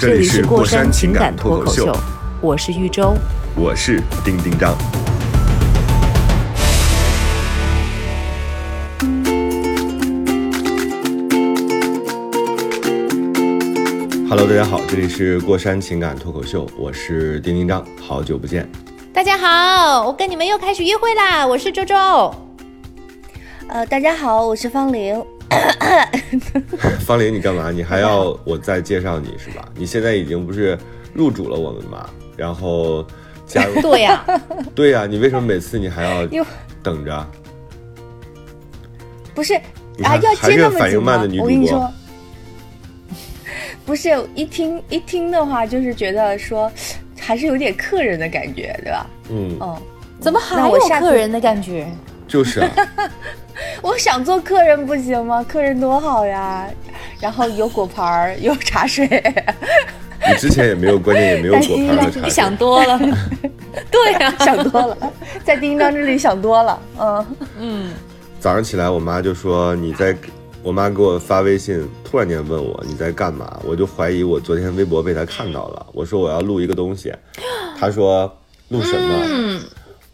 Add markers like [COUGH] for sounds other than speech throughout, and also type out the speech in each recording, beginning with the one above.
这里是过山情感脱口秀，我是玉州。我是丁丁张。Hello，大家好，这里是过山情感脱口秀，我是丁丁张，好久不见。大家好，我跟你们又开始约会啦！我是周周。呃，大家好，我是方玲。[COUGHS] 方玲，你干嘛？你还要我再介绍你是吧？你现在已经不是入主了我们嘛？然后加入 [LAUGHS] 对呀、[LAUGHS] 对呀、你为什么每次你还要 [LAUGHS] 等着？不是啊，要接那么久吗反应慢的女？主播我跟你说，不是一听一听的话，就是觉得说还是有点客人的感觉，对吧？嗯，嗯，怎么还有客人的感觉？就是啊，[LAUGHS] 我想做客人不行吗？客人多好呀，然后有果盘儿，[LAUGHS] 有茶水。[LAUGHS] 你之前也没有，关键也没有果盘和茶水。你想多了。对呀、想多了，在丁当这里想多了。嗯，早上起来，我妈就说你在，我妈给我发微信，突然间问我你在干嘛，我就怀疑我昨天微博被她看到了。我说我要录一个东西，她说录什么？嗯，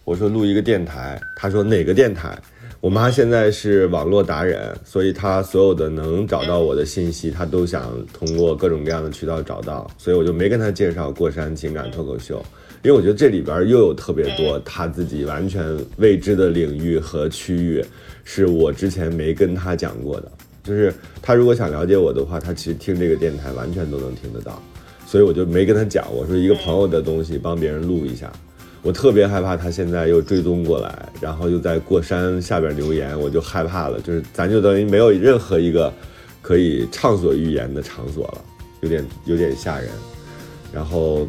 我说录一个电台，她说哪个电台？我妈现在是网络达人，所以她所有的能找到我的信息，她都想通过各种各样的渠道找到，所以我就没跟她介绍过山情感脱口秀，因为我觉得这里边又有特别多她自己完全未知的领域和区域，是我之前没跟她讲过的。就是她如果想了解我的话，她其实听这个电台完全都能听得到，所以我就没跟她讲，我说一个朋友的东西帮别人录一下。我特别害怕他现在又追踪过来，然后又在过山下边留言，我就害怕了。就是咱就等于没有任何一个可以畅所欲言的场所了，有点有点吓人。然后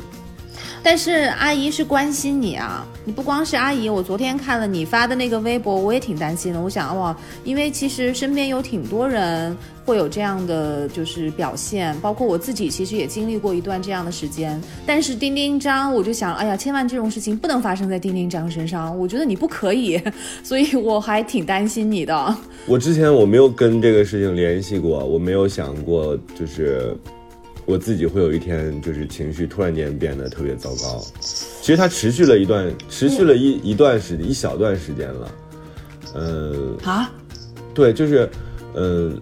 但是阿姨是关心你啊，你不光是阿姨，我昨天看了你发的那个微博，我也挺担心的。我想哇，因为其实身边有挺多人会有这样的就是表现，包括我自己其实也经历过一段这样的时间。但是丁丁张，我就想，哎呀，千万这种事情不能发生在丁丁张身上，我觉得你不可以，所以我还挺担心你的。我之前我没有跟这个事情联系过，我没有想过就是我自己会有一天就是情绪突然间变得特别糟糕。其实它持续了一段，持续了一一段时一小段时间了。嗯，啊，对，就是，嗯，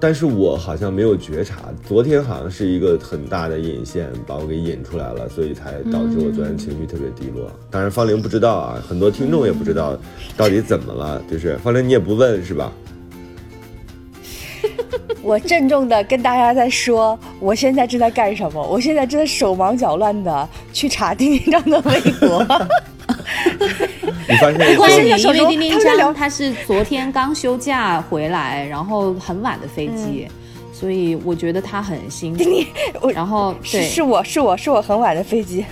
但是我好像没有觉察，昨天好像是一个很大的引线把我给引出来了，所以才导致我昨天情绪特别低落。当然，方玲不知道啊，很多听众也不知道到底怎么了，就是方玲你也不问是吧？[LAUGHS] 我郑重的跟大家在说，我现在正在干什么？我现在正在手忙脚乱的去查丁丁章的微博。你发现关 [LAUGHS] 于说现在手中因为丁丁他是昨天刚休假回来，然后很晚的飞机，所以我觉得他很辛苦。我然后是，是我是我是我很晚的飞机。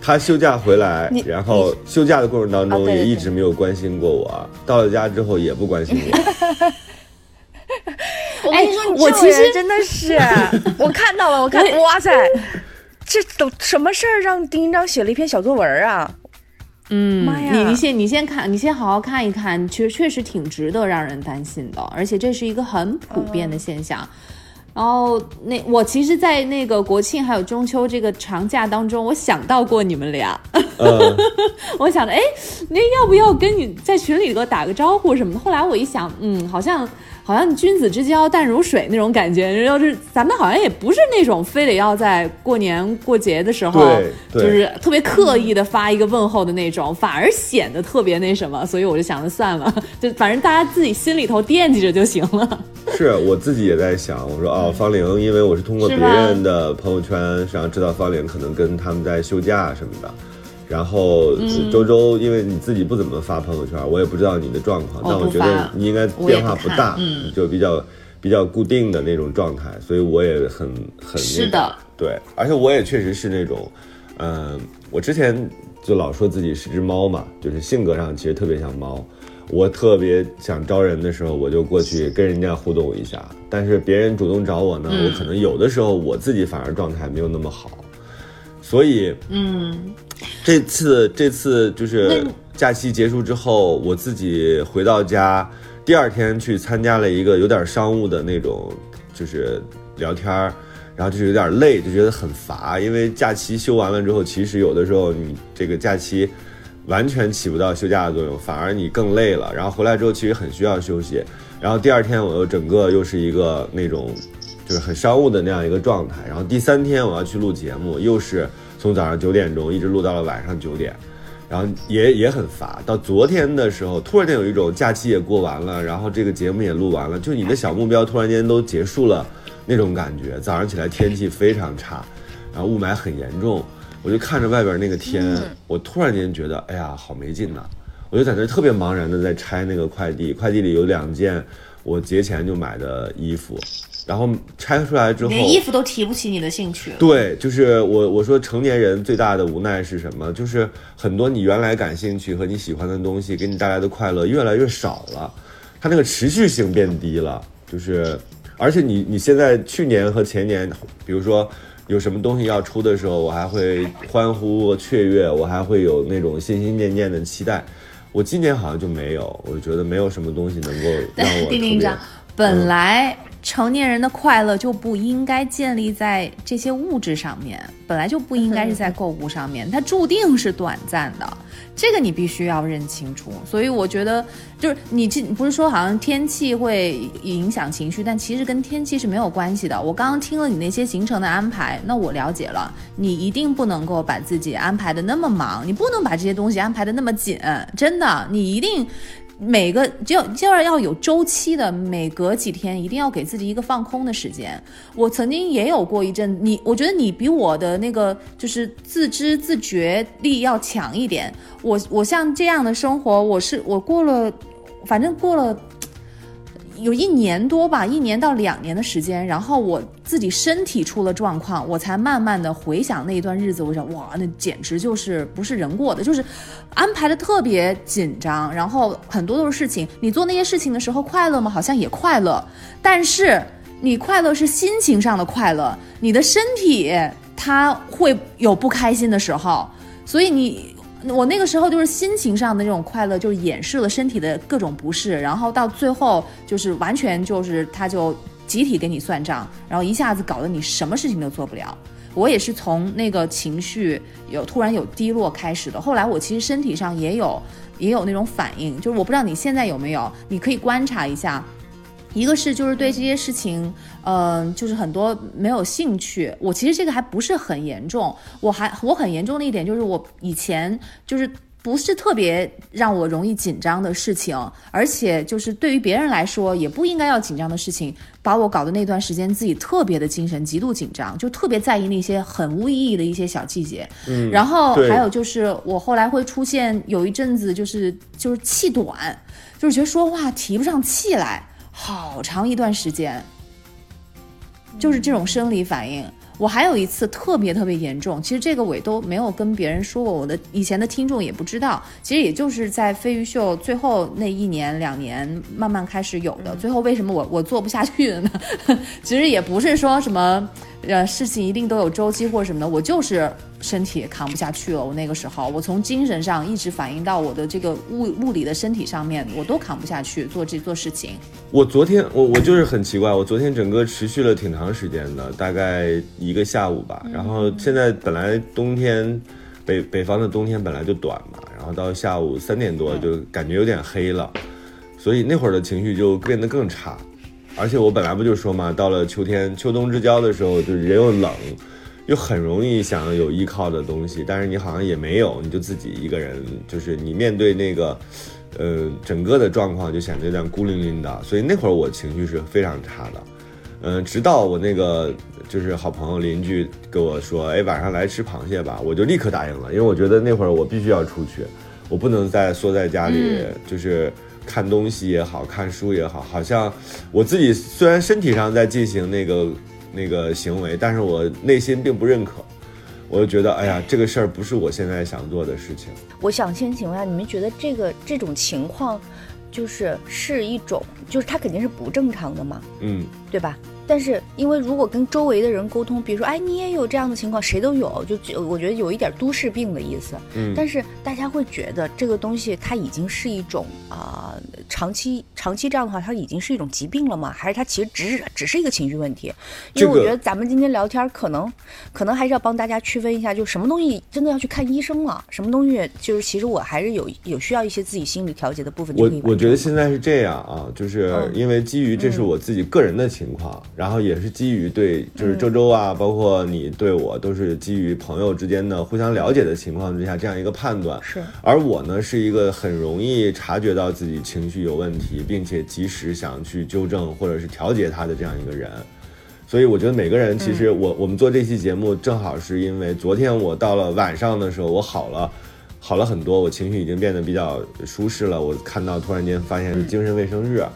他休假回来，然后休假的过程当中也一直没有关心过我，到了家之后也不关心我。我跟你说，你我其实真的是，[LAUGHS] 我看到了，我看，哇塞，这都什么事儿让丁一章写了一篇小作文啊？嗯妈呀你你先你先看，你先好好看一看，确确实挺值得让人担心的，而且这是一个很普遍的现象。然后那我其实，在那个国庆还有中秋这个长假当中，我想到过你们俩，嗯，[LAUGHS] 我想着，哎，那要不要跟你在群里头打个招呼什么的？后来我一想，嗯，好像好像君子之交淡如水那种感觉，要是咱们好像也不是那种非得要在过年过节的时候，对对就是特别刻意的发一个问候的那种，反而显得特别那什么，所以我就想着算了，[LAUGHS] 就反正大家自己心里头惦记着就行了。是我自己也在想，我说哦，方玲，因为我是通过别人的朋友圈，然后知道方玲可能跟他们在休假什么的。然后嗯周周，因为你自己不怎么发朋友圈，我也不知道你的状况，但我觉得你应该变化不大，嗯就比较比较固定的那种状态，所以我也很很那个是的，对，而且我也确实是那种，嗯、我之前就老说自己是只猫嘛，就是性格上其实特别像猫。我特别想招人的时候，我就过去跟人家互动一下。但是别人主动找我呢，我可能有的时候我自己反而状态没有那么好，所以嗯，这次这次就是假期结束之后，我自己回到家，第二天去参加了一个有点商务的那种，就是聊天儿，然后就是有点累，就觉得很乏，因为假期休完了之后，其实有的时候你这个假期完全起不到休假的作用，反而你更累了。然后回来之后，其实很需要休息。然后第二天我又整个又是一个那种就是很商务的那样一个状态。然后第三天我要去录节目，又是从早上九点钟一直录到了晚上九点，然后也也很乏。到昨天的时候，突然间有一种假期也过完了，然后这个节目也录完了，就你的小目标突然间都结束了那种感觉。早上起来天气非常差，然后雾霾很严重，我就看着外边那个天，我突然间觉得，哎呀，好没劲呐、我就在那儿特别茫然的在拆那个快递，快递里有两件我节前就买的衣服，然后拆出来之后，连衣服都提不起你的兴趣。对，就是我我说成年人最大的无奈是什么？就是很多你原来感兴趣和你喜欢的东西给你带来的快乐越来越少了，它那个持续性变低了。就是，而且你你现在去年和前年，比如说有什么东西要出的时候，我还会欢呼雀跃，我还会有那种心心念念的期待。我今年好像就没有，我觉得没有什么东西能够让我特别丁丁长，本来成年人的快乐就不应该建立在这些物质上面，本来就不应该是在购物上面，它注定是短暂的，这个你必须要认清楚。所以我觉得，就是你这不是说好像天气会影响情绪，但其实跟天气是没有关系的。我刚刚听了你那些行程的安排，那我了解了，你一定不能够把自己安排的那么忙，你不能把这些东西安排的那么紧，真的，你一定。每个就就是要有周期的，每隔几天一定要给自己一个放空的时间。我曾经也有过一阵，你我觉得你比我的那个就是自知自觉力要强一点。我我像这样的生活，我是我过了，反正过了。有一年多吧，一年到两年的时间，然后我自己身体出了状况，我才慢慢的回想那一段日子，我想哇，那简直就是不是人过的，就是安排的特别紧张，然后很多都是事情。你做那些事情的时候快乐吗？好像也快乐，但是你快乐是心情上的快乐，你的身体它会有不开心的时候，所以你。我那个时候就是心情上的那种快乐，就是掩饰了身体的各种不适，然后到最后就是完全就是他就集体给你算账，然后一下子搞得你什么事情都做不了。我也是从那个情绪有突然有低落开始的，后来我其实身体上也有也有那种反应，就是我不知道你现在有没有，你可以观察一下。一个是就是对这些事情，嗯、就是很多没有兴趣。我其实这个还不是很严重，我还我很严重的一点就是我以前就是不是特别让我容易紧张的事情，而且就是对于别人来说也不应该要紧张的事情，把我搞的那段时间自己特别的精神极度紧张，就特别在意那些很无意义的一些小细节。嗯，然后还有就是我后来会出现有一阵子就是就是气短，就是觉得说话提不上气来。好长一段时间，就是这种生理反应。我还有一次特别特别严重，其实这个我也都没有跟别人说过，我的以前的听众也不知道。其实也就是在飞鱼秀最后那一年两年慢慢开始有的。最后为什么我我做不下去了呢？[LAUGHS] 其实也不是说什么呃事情一定都有周期或者什么的，我就是身体扛不下去了。我那个时候，我从精神上一直反映到我的这个物物理的身体上面，我都扛不下去做这做事情。我昨天我我就是很奇怪，我昨天整个持续了挺长时间的，大概一个下午吧。然后现在本来冬天，北北方的冬天本来就短嘛，然后到下午三点多就感觉有点黑了，所以那会儿的情绪就变得更差。而且我本来不就说嘛，到了秋天秋冬之交的时候，就人又冷，又很容易想有依靠的东西，但是你好像也没有，你就自己一个人，就是你面对那个。呃，整个的状况就显得有点孤零零的，所以那会儿我情绪是非常差的。嗯、直到我那个就是好朋友邻居跟我说，哎，晚上来吃螃蟹吧，我就立刻答应了，因为我觉得那会儿我必须要出去，我不能再缩在家里，就是看东西也好看书也好，好像我自己虽然身体上在进行那个那个行为，但是我内心并不认可，我就觉得，哎呀，这个事儿不是我现在想做的事情。我想先请问一下，你们觉得这个这种情况，就是是一种，就是它肯定是不正常的嘛，嗯，对吧？但是因为如果跟周围的人沟通，比如说，哎，你也有这样的情况，谁都有，就就我觉得有一点都市病的意思。嗯但是大家会觉得这个东西它已经是一种啊、长期长期这样的话，它已经是一种疾病了吗？还是它其实只是只是一个情绪问题？因为我觉得咱们今天聊天，可能可能还是要帮大家区分一下，就什么东西真的要去看医生了，什么东西就是其实我还是有有需要一些自己心理调节的部分就我觉得现在是这样啊，就是嗯因为基于这是我自己个人的情况，然后也是基于对就是周周啊，包括你对我都是基于朋友之间的互相了解的情况之下这样一个判断。是而我呢是一个很容易察觉到自己情绪有问题，并且及时想去纠正或者是调节他的这样一个人。所以我觉得每个人其实我、我们做这期节目正好是因为昨天我到了晚上的时候我好了。好了很多，我情绪已经变得比较舒适了。我看到突然间发现是精神卫生日，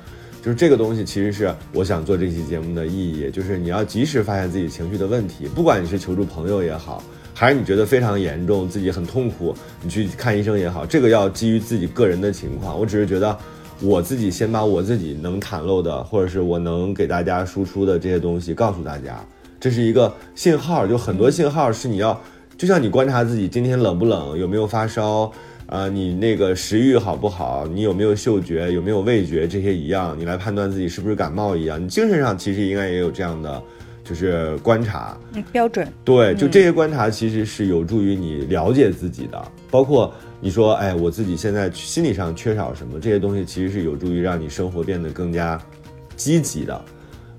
就是这个东西其实是我想做这期节目的意义，就是你要及时发现自己情绪的问题，不管你是求助朋友也好，还是你觉得非常严重，自己很痛苦，你去看医生也好，这个要基于自己个人的情况。我只是觉得我自己先把我自己能袒露的，或者是我能给大家输出的这些东西告诉大家，这是一个信号，就很多信号是你要，就像你观察自己今天冷不冷，有没有发烧。啊、你那个食欲好不好？你有没有嗅觉？有没有味觉？这些一样，你来判断自己是不是感冒一样。你精神上其实应该也有这样的，就是观察。嗯标准。对，就这些观察其实是有助于你了解自己的，包括你说，哎，我自己现在心理上缺少什么，这些东西其实是有助于让你生活变得更加积极的。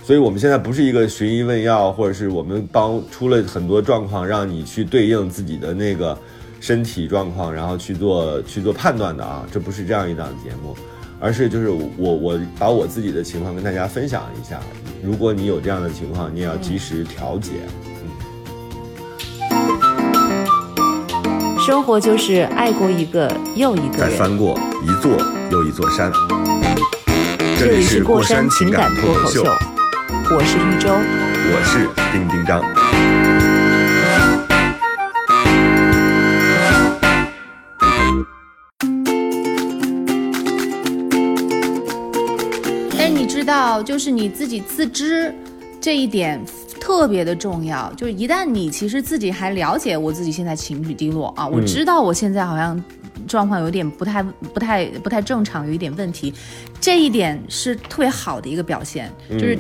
所以我们现在不是一个寻医问药，或者是我们帮出了很多状况，让你去对应自己的那个身体状况，然后去做去做判断的啊，这不是这样一档节目，而是就是我我把我自己的情况跟大家分享一下，如果你有这样的情况，你也要及时调节。生活就是爱过一个又一个人。再翻过一座又一座山。这里是过山情感脱口秀，我是一周。我是丁丁张。但你知道，就是你自己自知这一点特别的重要。就是一旦你其实自己还了解我自己现在情绪低落啊，我知道我现在好像状况有点不太、不太、不太正常，有一点问题，这一点是特别好的一个表现。就是、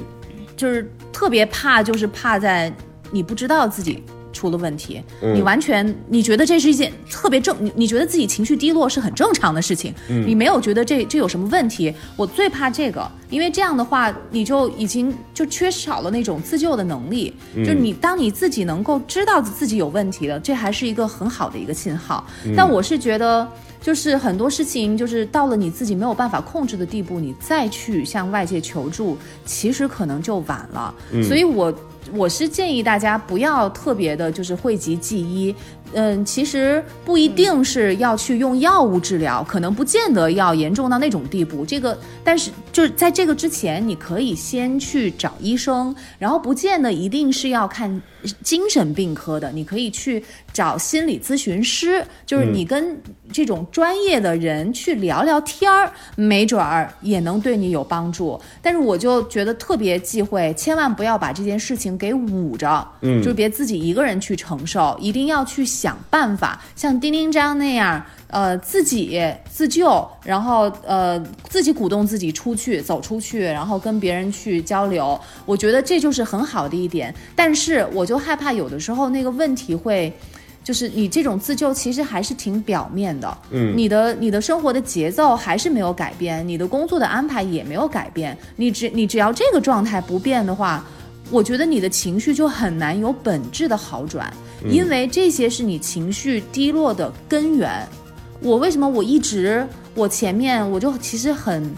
就是特别怕，就是怕在你不知道自己。出了问题，你完全你觉得这是一件特别正，你你觉得自己情绪低落是很正常的事情，你没有觉得这这有什么问题。我最怕这个，因为这样的话，你就已经就缺少了那种自救的能力。就是你当你自己能够知道自己有问题了，这还是一个很好的一个信号。但我是觉得。就是很多事情，就是到了你自己没有办法控制的地步，你再去向外界求助，其实可能就晚了。所以我我是建议大家不要特别的，就是讳疾忌医。嗯，其实不一定是要去用药物治疗，可能不见得要严重到那种地步。这个，但是就是在这个之前，你可以先去找医生，然后不见得一定是要看精神病科的，你可以去找心理咨询师，就是你跟这种专业的人去聊聊天儿，没准儿也能对你有帮助。但是我就觉得特别忌讳，千万不要把这件事情给捂着，嗯，就别自己一个人去承受，一定要去想办法，像丁丁章那样。呃，自己自救，然后呃，自己鼓动自己出去，走出去，然后跟别人去交流，我觉得这就是很好的一点。但是我就害怕有的时候那个问题会。就是你这种自救其实还是挺表面的，嗯，你的你的生活的节奏还是没有改变，你的工作的安排也没有改变，你只你只要这个状态不变的话，我觉得你的情绪就很难有本质的好转，因为这些是你情绪低落的根源。我为什么我一直我前面我就其实很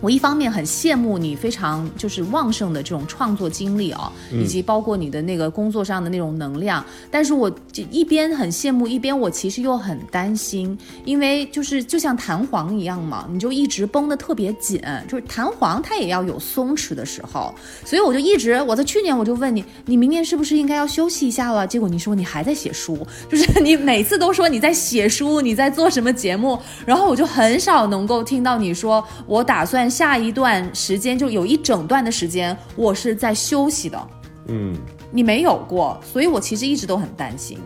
我一方面很羡慕你非常就是旺盛的这种创作经历哦、以及包括你的那个工作上的那种能量，但是我就一边很羡慕，一边我其实又很担心，因为就是就像弹簧一样嘛，你就一直绷得特别紧，就是弹簧它也要有松弛的时候，所以我就一直我在去年我就问你，你明年是不是应该要休息一下了？结果你说你还在写书，就是你每次都说你在写书，你在做什么节目，然后我就很少能够听到你说我打算下一段时间就有一整段的时间我是在休息的，嗯，你没有过，所以我其实一直都很担心。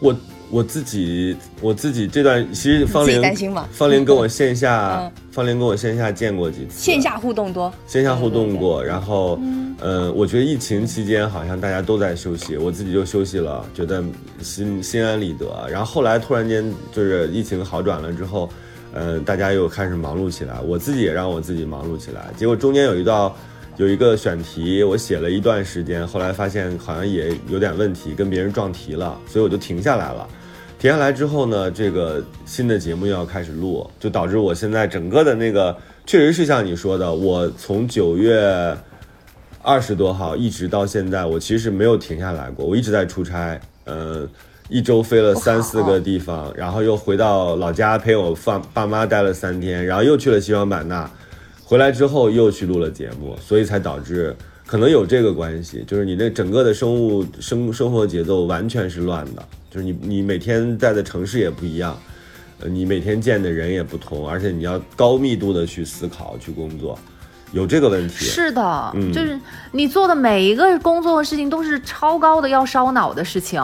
我我自己我自己这段其实方自己玲担心吗？方玲跟我线下 [LAUGHS] 嗯。方玲跟我线下见过几次，线下互动多，线下互动过，然后，呃，我觉得疫情期间好像大家都在休息，我自己就休息了，觉得心心安理得。然后后来突然间就是疫情好转了之后，呃，大家又开始忙碌起来，我自己也让我自己忙碌起来。结果中间有一道有一个选题，我写了一段时间，后来发现好像也有点问题，跟别人撞题了，所以我就停下来了。停下来之后呢，这个新的节目又要开始录，就导致我现在整个的那个，确实是像你说的，我从九月二十多号一直到现在，我其实没有停下来过，我一直在出差，呃，一周飞了三四个地方，然后又回到老家陪我爸爸妈待了三天，然后又去了西双版纳，回来之后又去录了节目，所以才导致可能有这个关系，就是你那整个的生物生生活节奏完全是乱的，就是你你每天在的城市也不一样，呃，你每天见的人也不同，而且你要高密度的去思考去工作，有这个问题。是的，嗯就是你做的每一个工作的事情都是超高的要烧脑的事情，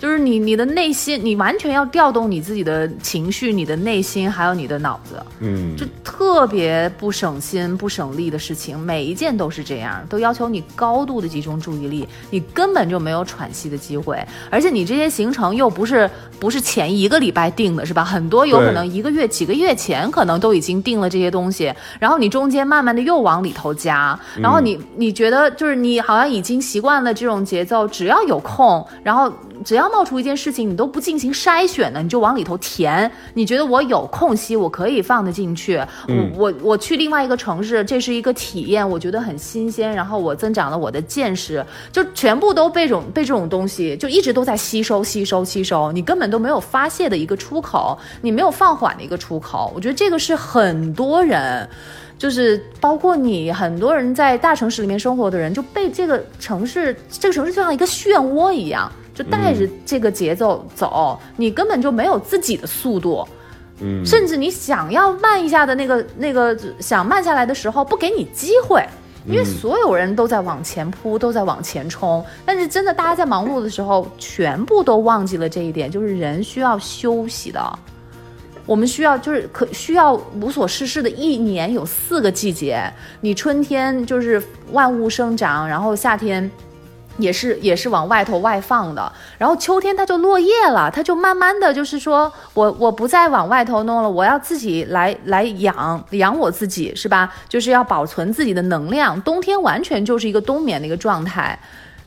就是你你的内心，你完全要调动你自己的情绪、你的内心还有你的脑子，嗯，就特别不省心、不省力的事情，每一件都是这样，都要求你高度的集中注意力，你根本就没有喘息的机会，而且你这些行程又不是不是前一个礼拜定的，是吧？很多有可能一个月、几个月前可能都已经定了这些东西，然后你中间慢慢的又往里头加，然后你你觉得就是你好像已经习惯了这种节奏，只要有空，然后只要冒出一件事情，你都不进行筛选的，你就往里头填。你觉得我有空隙，我可以放得进去。嗯我我我去另外一个城市，这是一个体验，我觉得很新鲜，然后我增长了我的见识，就全部都被这种被这种东西就一直都在吸收吸收吸收，你根本都没有发泄的一个出口，你没有放缓的一个出口。我觉得这个是很多人。就是包括你，很多人在大城市里面生活的人，就被这个城市，这个城市就像一个漩涡一样，就带着这个节奏走，你根本就没有自己的速度，嗯甚至你想要慢一下的那个那个想慢下来的时候，不给你机会。因为所有人都在往前扑，都在往前冲，但是真的大家在忙碌的时候，全部都忘记了这一点，就是人需要休息的。我们需要就是可需要无所事事的一年有四个季节，你春天就是万物生长，然后夏天。也是也是往外头外放的，然后秋天它就落叶了，它就慢慢的就是说我我不再往外头弄了，我要自己来来养养我自己是吧？就是要保存自己的能量，冬天完全就是一个冬眠的一个状态，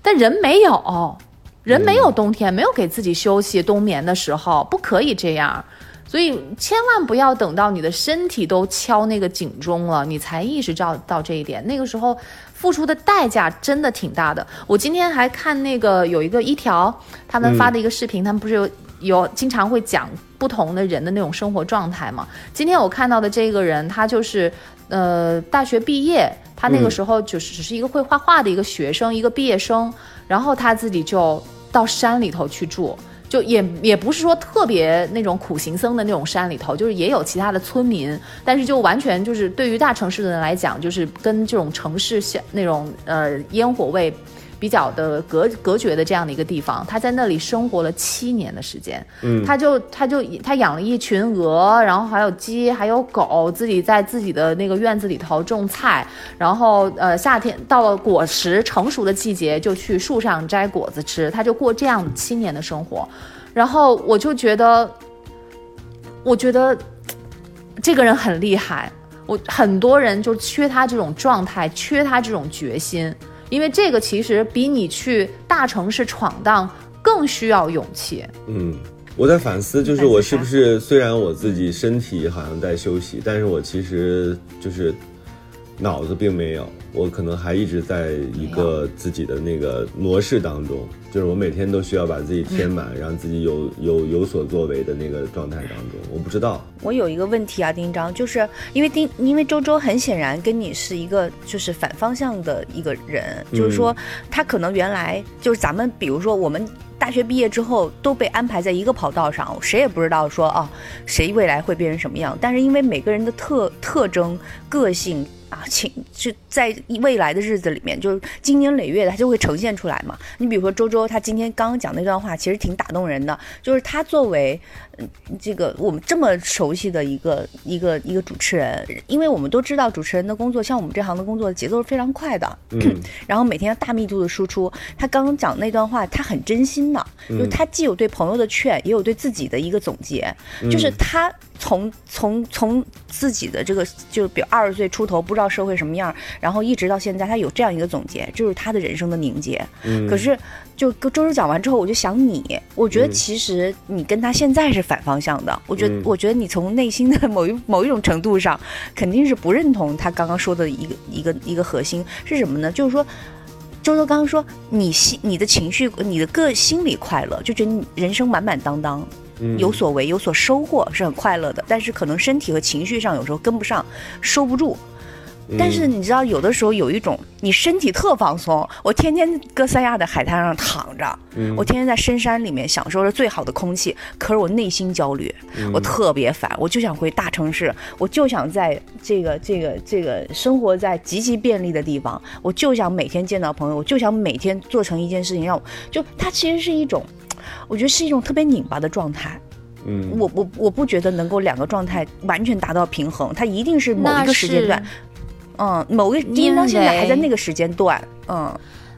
但人没有，人没有冬天，没有给自己休息冬眠的时候，不可以这样。所以千万不要等到你的身体都敲那个警钟了，你才意识到到这一点。那个时候付出的代价真的挺大的。我今天还看那个有一个一条他们发的一个视频，他们不是有有经常会讲不同的人的那种生活状态嘛？今天我看到的这个人，他就是呃大学毕业，他那个时候就是只是一个会画画的一个学生，一个毕业生，然后他自己就到山里头去住。就也也不是说特别那种苦行僧的那种山里头，就是也有其他的村民，但是就完全就是对于大城市的人来讲，就是跟这种城市像那种呃烟火味比较的隔隔绝的这样的一个地方，他在那里生活了七年的时间，嗯。他就他就他养了一群鹅，然后还有鸡，还有狗，自己在自己的那个院子里头种菜，然后呃夏天到了果实成熟的季节，就去树上摘果子吃，他就过这样七年的生活，然后我就觉得，我觉得这个人很厉害，我很多人就缺他这种状态，缺他这种决心，因为这个其实比你去大城市闯荡更需要勇气。嗯，我在反思，就是我是不是虽然我自己身体好像在休息，但是我其实就是脑子并没有，我可能还一直在一个自己的那个模式当中，就是我每天都需要把自己填满，让自己有有有所作为的那个状态当中。我不知道，我有一个问题啊，丁章，就是因为丁，因为周周很显然跟你是一个就是反方向的一个人，就是说他可能原来就是咱们，比如说我们大学毕业之后都被安排在一个跑道上，谁也不知道说啊谁未来会变成什么样，但是因为每个人的特特征、个性。啊，情是在未来的日子里面，就是经年累月的，它就会呈现出来嘛。你比如说周周，他今天刚刚讲那段话，其实挺打动人的。就是他作为，嗯，这个我们这么熟悉的一个一个一个主持人，因为我们都知道主持人的工作，像我们这行的工作节奏是非常快的，嗯 [CLEARS THROAT] 然后每天大密度的输出。他刚刚讲那段话，他很真心的，就是他既有对朋友的劝，也有对自己的一个总结，就是他从从从自己的这个，就比如二十岁出头不知道社会什么样，然后一直到现在，他有这样一个总结，就是他的人生的凝结。嗯，可是就跟周周讲完之后，我就想你，我觉得其实你跟他现在是反方向的。我觉得，嗯我觉得你从内心的某一某一种程度上，肯定是不认同他刚刚说的一个一个一个核心是什么呢？就是说。周周刚刚说，你心、你的情绪、你的个心理快乐，就觉得你人生满满当当，嗯有所为、有所收获，是很快乐的。但是可能身体和情绪上有时候跟不上，收不住。但是你知道，有的时候有一种你身体特放松，我天天搁三亚的海滩上躺着，我天天在深山里面享受着最好的空气，可是我内心焦虑，我特别烦，我就想回大城市，我就想在这个这个这个生活在极其便利的地方，我就想每天见到朋友，我就想每天做成一件事情，让我就它其实是一种，我觉得是一种特别拧巴的状态。嗯，我我我不觉得能够两个状态完全达到平衡，它一定是某一个时间段，嗯，某个因为到现在还在那个时间段，嗯，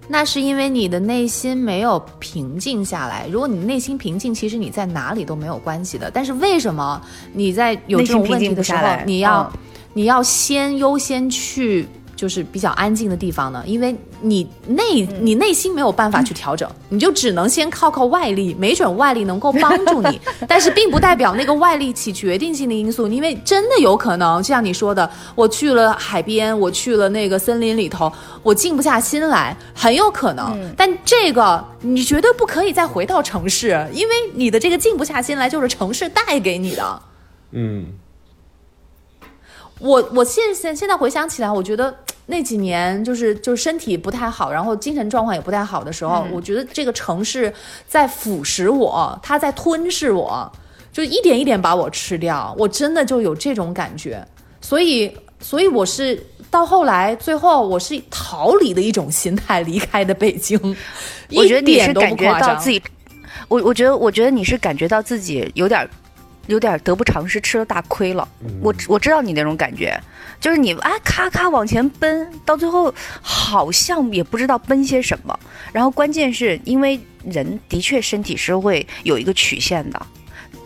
那是因为你的内心没有平静下来。如果你内心平静，其实你在哪里都没有关系的。但是为什么你在有这种问题的时候内心平静不下来，你要、嗯你要先优先去就是比较安静的地方呢？因为你内你内心没有办法去调整，你就只能先靠靠外力，没准外力能够帮助你，[LAUGHS] 但是并不代表那个外力起决定性的因素，因为真的有可能，就像你说的，我去了海边，我去了那个森林里头，我静不下心来，很有可能。但这个你绝对不可以再回到城市，因为你的这个静不下心来就是城市带给你的。嗯我我现现现在回想起来，我觉得那几年就是就是身体不太好，然后精神状况也不太好的时候，我觉得这个城市在腐蚀我，它在吞噬我，就一点一点把我吃掉，我真的就有这种感觉。所以所以我是到后来最后我是逃离的一种心态离开的北京，我觉得你一点都是感觉到自己，我我觉得我觉得你是感觉到自己有点儿有点得不偿失，吃了大亏了。我我知道你那种感觉，就是你啊咔咔往前奔，到最后好像也不知道奔些什么。然后关键是因为人的确身体是会有一个曲线的，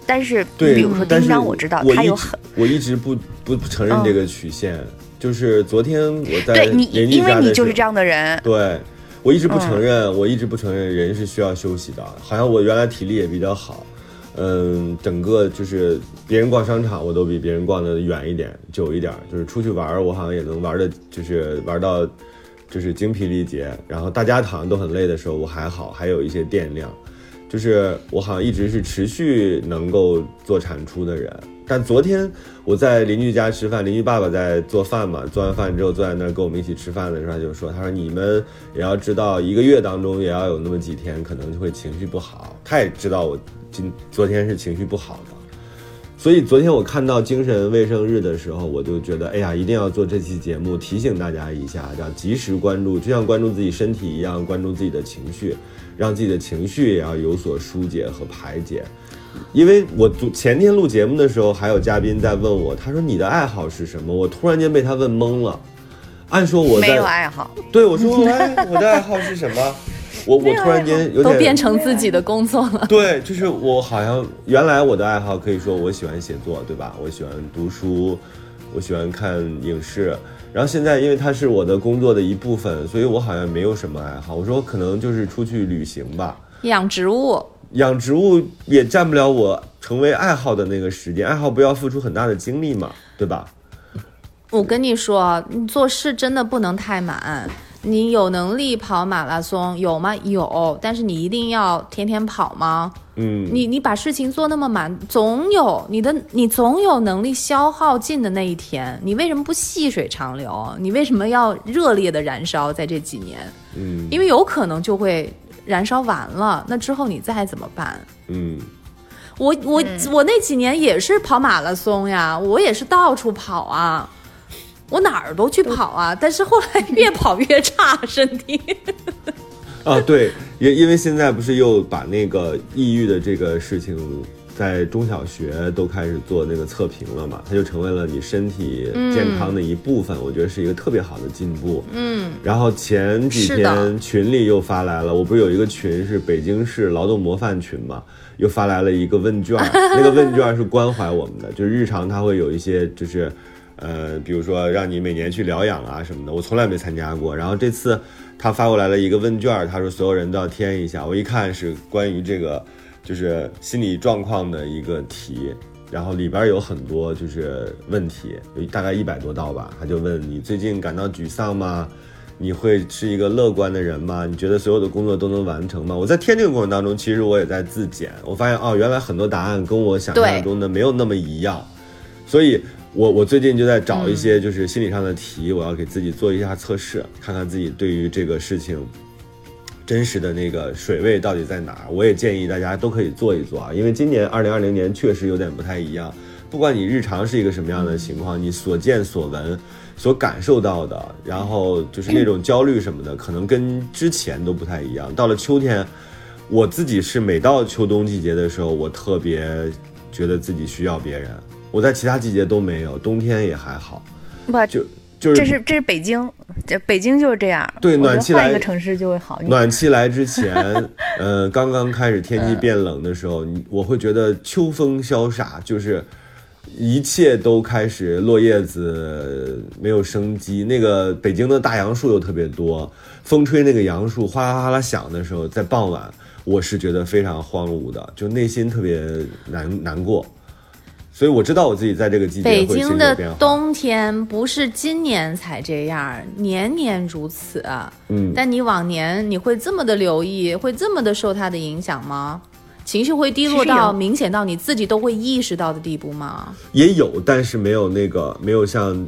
但是对，比如说但是丁章，我知道他有很我一直不不不承认嗯这个曲线，就是昨天我在对你，因为你就是这样的人。对，我一直不承嗯认，我一直不承认人是需要休息的。好像我原来体力也比较好，嗯，整个就是别人逛商场，我都比别人逛的远一点、久一点。就是出去玩，我好像也能玩的，就是玩到就是精疲力竭。然后大家好像都很累的时候，我还好，还有一些电量。就是我好像一直是持续能够做产出的人，但昨天我在邻居家吃饭，邻居爸爸在做饭嘛，做完饭之后坐在那儿跟我们一起吃饭的时候，他就说：“他说你们也要知道，一个月当中也要有那么几天可能就会情绪不好。”他也知道我今昨天是情绪不好的，所以昨天我看到精神卫生日的时候，我就觉得，哎呀，一定要做这期节目，提醒大家一下，要及时关注，就像关注自己身体一样，关注自己的情绪，让自己的情绪也要有所疏解和排解。因为我昨前天录节目的时候，还有嘉宾在问我，他说你的爱好是什么？我突然间被他问懵了。按说我没有爱好，对我说，哎，我的爱好是什么？我我突然间有点都变成自己的工作了。对，就是我好像原来我的爱好可以说我喜欢写作，对吧？我喜欢读书，我喜欢看影视。然后现在因为它是我的工作的一部分，所以我好像没有什么爱好。我说可能就是出去旅行吧。养植物，养植物也占不了我成为爱好的那个时间，爱好不要付出很大的精力嘛，对吧？我跟你说，你做事真的不能太满。你有能力跑马拉松有吗？有，但是你一定要天天跑吗？嗯，你你把事情做那么满，总有你的你总有能力消耗尽的那一天。你为什么不细水长流？你为什么要热烈的燃烧在这几年？嗯因为有可能就会燃烧完了，那之后你再怎么办？嗯我我、我那几年也是跑马拉松呀，我也是到处跑啊，我哪儿都去跑啊，但是后来越跑越差，身体。[LAUGHS] 啊，对，因因为现在不是又把那个抑郁的这个事情在中小学都开始做那个测评了嘛，它就成为了你身体健康的一部分，我觉得是一个特别好的进步。嗯，然后前几天群里又发来了，我不是有一个群是北京市劳动模范群嘛，又发来了一个问卷，[LAUGHS] 那个问卷是关怀我们的，就是日常它会有一些就是，呃，比如说让你每年去疗养啊什么的，我从来没参加过。然后这次他发过来了一个问卷儿，他说所有人都要填一下，我一看是关于这个就是心理状况的一个题。然后里边有很多就是问题，有大概一百多道吧。他就问你最近感到沮丧吗？你会是一个乐观的人吗？你觉得所有的工作都能完成吗？我在填这个过程当中，其实我也在自检，我发现哦，原来很多答案跟我想象中的没有那么一样，所以我我最近就在找一些就是心理上的题，我要给自己做一下测试，看看自己对于这个事情真实的那个水位到底在哪儿。我也建议大家都可以做一做啊，因为今年二零二零年确实有点不太一样。不管你日常是一个什么样的情况，你所见所闻、所感受到的，然后就是那种焦虑什么的，可能跟之前都不太一样。到了秋天，我自己是每到秋冬季节的时候，我特别觉得自己需要别人。我在其他季节都没有，冬天也还好，不，就就是这是这是北京，这北京就是这样。对暖气来一个城市就会好。暖气来之前，[LAUGHS] 呃，刚刚开始天气变冷的时候，你我会觉得秋风潇洒，就是一切都开始落叶子没有生机。那个北京的大杨树又特别多，风吹那个杨树哗啦哗啦响的时候，在傍晚，我是觉得非常荒芜的，就内心特别难难过。所以我知道我自己在这个季节北京的。冬天不是今年才这样，年年如此。嗯，但你往年你会这么的留意，会这么的受它的影响吗？情绪会低落到明显到你自己都会意识到的地步吗？也有，但是没有那个没有像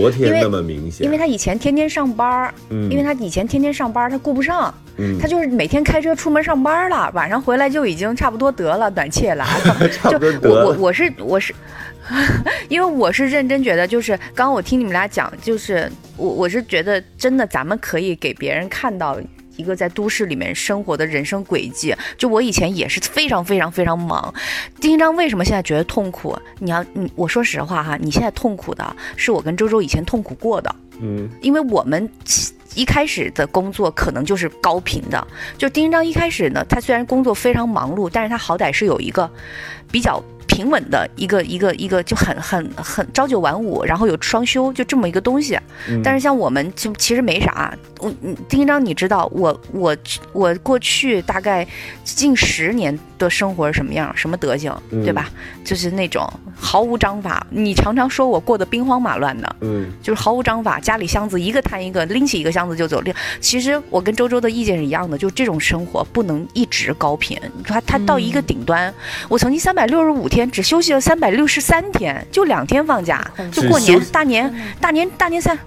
昨天那么明显。因为他以前天天上班儿，嗯因为他以前天天上班儿，他顾不上，嗯他就是每天开车出门上班了，晚上回来就已经差不多得了，暖气也来了。[LAUGHS] 就我我是我是，[LAUGHS] 因为我是认真觉得，就是刚刚我听你们俩讲，就是我我是觉得真的，咱们可以给别人看到。一个在都市里面生活的人生轨迹，就我以前也是非常非常非常忙。丁一章为什么现在觉得痛苦？你要你我说实话哈，你现在痛苦的是我跟周周以前痛苦过的。嗯因为我们一开始的工作可能就是高频的，就丁一章一开始呢，他虽然工作非常忙碌，但是他好歹是有一个比较平稳的一个一个一个就很很很朝九晚五，然后有双休，就这么一个东西。嗯但是像我们就其实没啥，我嗯丁一章你知道我我我过去大概近十年的生活是什么样，什么德行，嗯对吧？就是那种毫无章法，你常常说我过得兵荒马乱的。嗯就是毫无章法，家里箱子一个摊一个，拎起一个箱子就走。另其实我跟周周的意见是一样的，就这种生活不能一直高频。他他到一个顶端，我曾经三百六十五天只休息了三百六十三天，就两天放假，就过年、大年、大年、大年三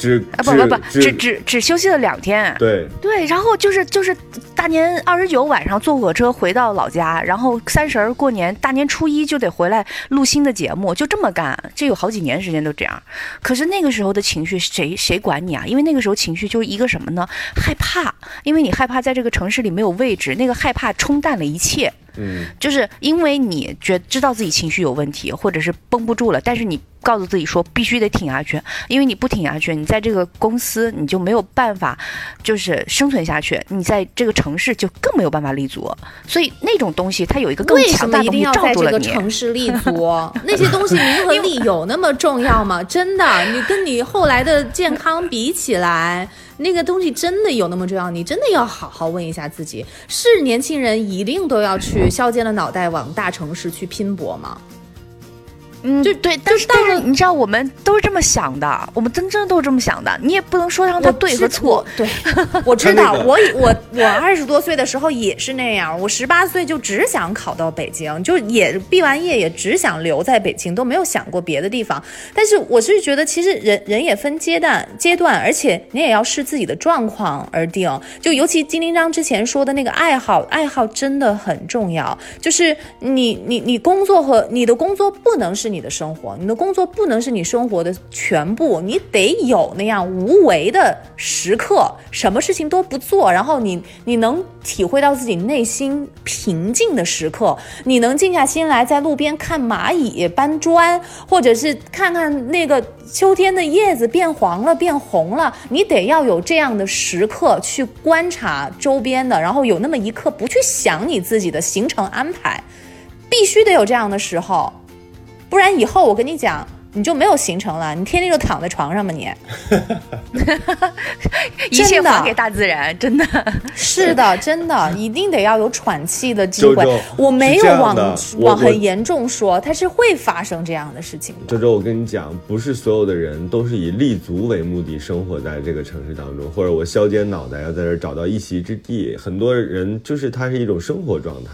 只啊不不不，只只只只休息了两天。对，对，然后就是就是大年二十九晚上坐火车回到老家，然后三十儿过年，大年初一就得回来录新的节目，就这么干，这有好几年时间都这样。可是那个时候的情绪谁谁管你啊？因为那个时候情绪就是一个什么呢？害怕，因为你害怕在这个城市里没有位置，那个害怕冲淡了一切。嗯就是因为你觉知道自己情绪有问题，或者是绷不住了，但是你告诉自己说必须得挺下去，因为你不挺下去，你在这个公司你就没有办法就是生存下去，你在这个城市就更没有办法立足。[LAUGHS] 所以那种东西它有一个更强大的东西么一定要在这个。城市立足？那些东西名和利有那么重要吗？真的，你跟你后来的健康比起来，那个东西真的有那么重要？你真的要好好问一下自己：是年轻人一定都要去削尖了脑袋往大城市去拼搏吗？嗯，就对，但是但是你知道我们都是这么想的，我们真正都是这么想的，你也不能说让他对和错。对，[LAUGHS] 我知道，我我我二十多岁的时候也是那样，我十八岁就只想考到北京，就也毕完业也只想留在北京，都没有想过别的地方。但是我是觉得，其实人人也分阶段阶段，而且你也要视自己的状况而定。就尤其金丁章之前说的那个爱好，爱好真的很重要。就是你你你工作和你的工作不能是你的生活，你的工作不能是你生活的全部，你得有那样无为的时刻，什么事情都不做，然后你你能体会到自己内心平静的时刻，你能静下心来在路边看蚂蚁搬砖，或者是看看那个秋天的叶子变黄了、变红了，你得要有这样的时刻去观察周边的，然后有那么一刻不去想你自己的行程安排，必须得有这样的时候。不然以后我跟你讲，你就没有行程了，你天天就躺在床上吧你。[LAUGHS] 一切真的还给大自然，真的。是的，真的一定得要有喘气的机会周周。我没有往往很严重说，它是会发生这样的事情的。周周，我跟你讲，不是所有的人都是以立足为目的生活在这个城市当中，或者我削尖脑袋要在这儿找到一席之地。很多人就是它是一种生活状态，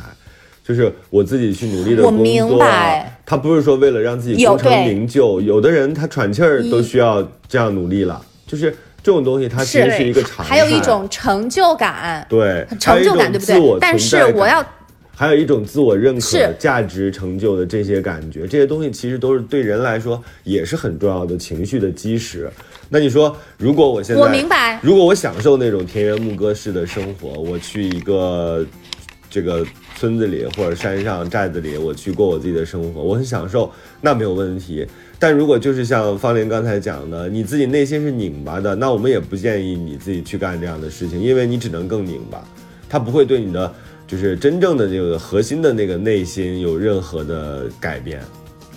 就是我自己去努力的我工明作啊白，他不是说为了让自己有功成名就。有的人他喘气儿都需要这样努力了，就是这种东西，它其实是一个常态。还有一种成就感，对成就感，对不对？但是我要还有一种自我认可、价值成就的这些感觉，这些东西其实都是对人来说也是很重要的情绪的基石。那你说，如果我现在我明白如果我享受那种田园牧歌式的生活，我去一个这个村子里或者山上寨子里，我去过我自己的生活，我很享受，那没有问题。但如果就是像方林刚才讲的，你自己内心是拧巴的，那我们也不建议你自己去干这样的事情，因为你只能更拧巴，它不会对你的就是真正的这个核心的那个内心有任何的改变。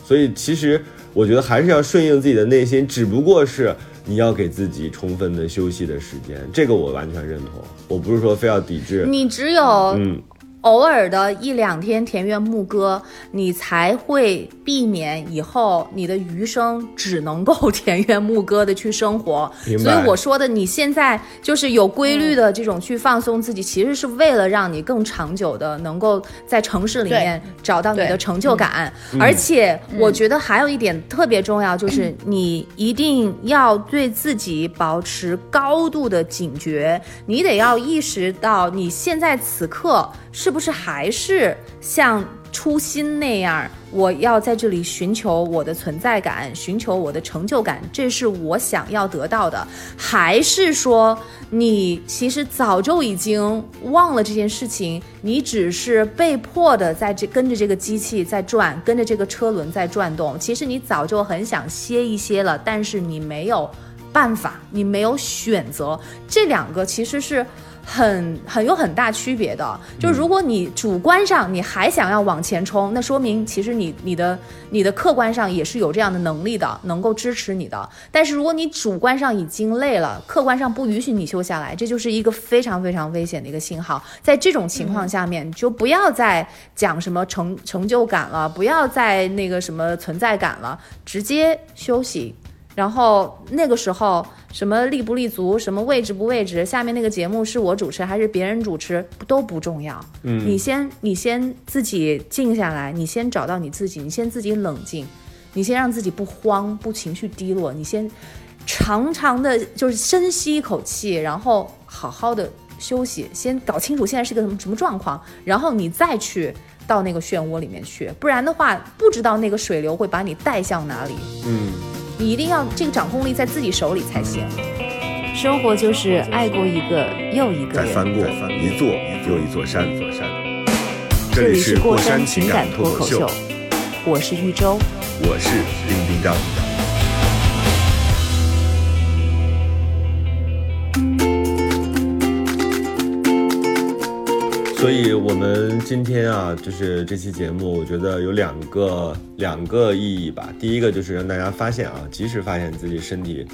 所以其实我觉得还是要顺应自己的内心，只不过是你要给自己充分的休息的时间，这个我完全认同。我不是说非要抵制，你只有嗯，偶尔的一两天田园牧歌，你才会避免以后你的余生只能够田园牧歌的去生活。所以我说的，你现在就是有规律的这种去放松自己，其实是为了让你更长久的能够在城市里面找到你的成就感。而且我觉得还有一点特别重要，就是你一定要对自己保持高度的警觉，你得要意识到你现在此刻是是不是还是像初心那样，我要在这里寻求我的存在感，寻求我的成就感，这是我想要得到的，还是说你其实早就已经忘了这件事情，你只是被迫的在这跟着这个机器在转，跟着这个车轮在转动，其实你早就很想歇一歇了，但是你没有办法，你没有选择，这两个其实是。很很有很大区别的，就是如果你主观上你还想要往前冲，那说明其实你你的你的客观上也是有这样的能力的，能够支持你的。但是如果你主观上已经累了，客观上不允许你休下来，这就是一个非常非常危险的一个信号。在这种情况下面，就不要再讲什么成成就感了，不要再那个什么存在感了，直接休息。然后那个时候，什么立不立足，什么位置不位置，下面那个节目是我主持还是别人主持都不重要。嗯，你先你先自己静下来，你先找到你自己，你先自己冷静，你先让自己不慌不情绪低落，你先长长的就是深吸一口气，然后好好的休息，先搞清楚现在是个什么什么状况，然后你再去到那个漩涡里面去，不然的话不知道那个水流会把你带向哪里。嗯，你一定要这个掌控力在自己手里才行。生活就是爱过一个又一个人。再翻过一座又一座山，座山。这里是是过山情情感感脱口秀秀，我是玉州。我是丁丁张。所以，我们今天啊，就是这期节目，我觉得有两个两个意义吧。第一个就是让大家发现啊，及时发现自己身体，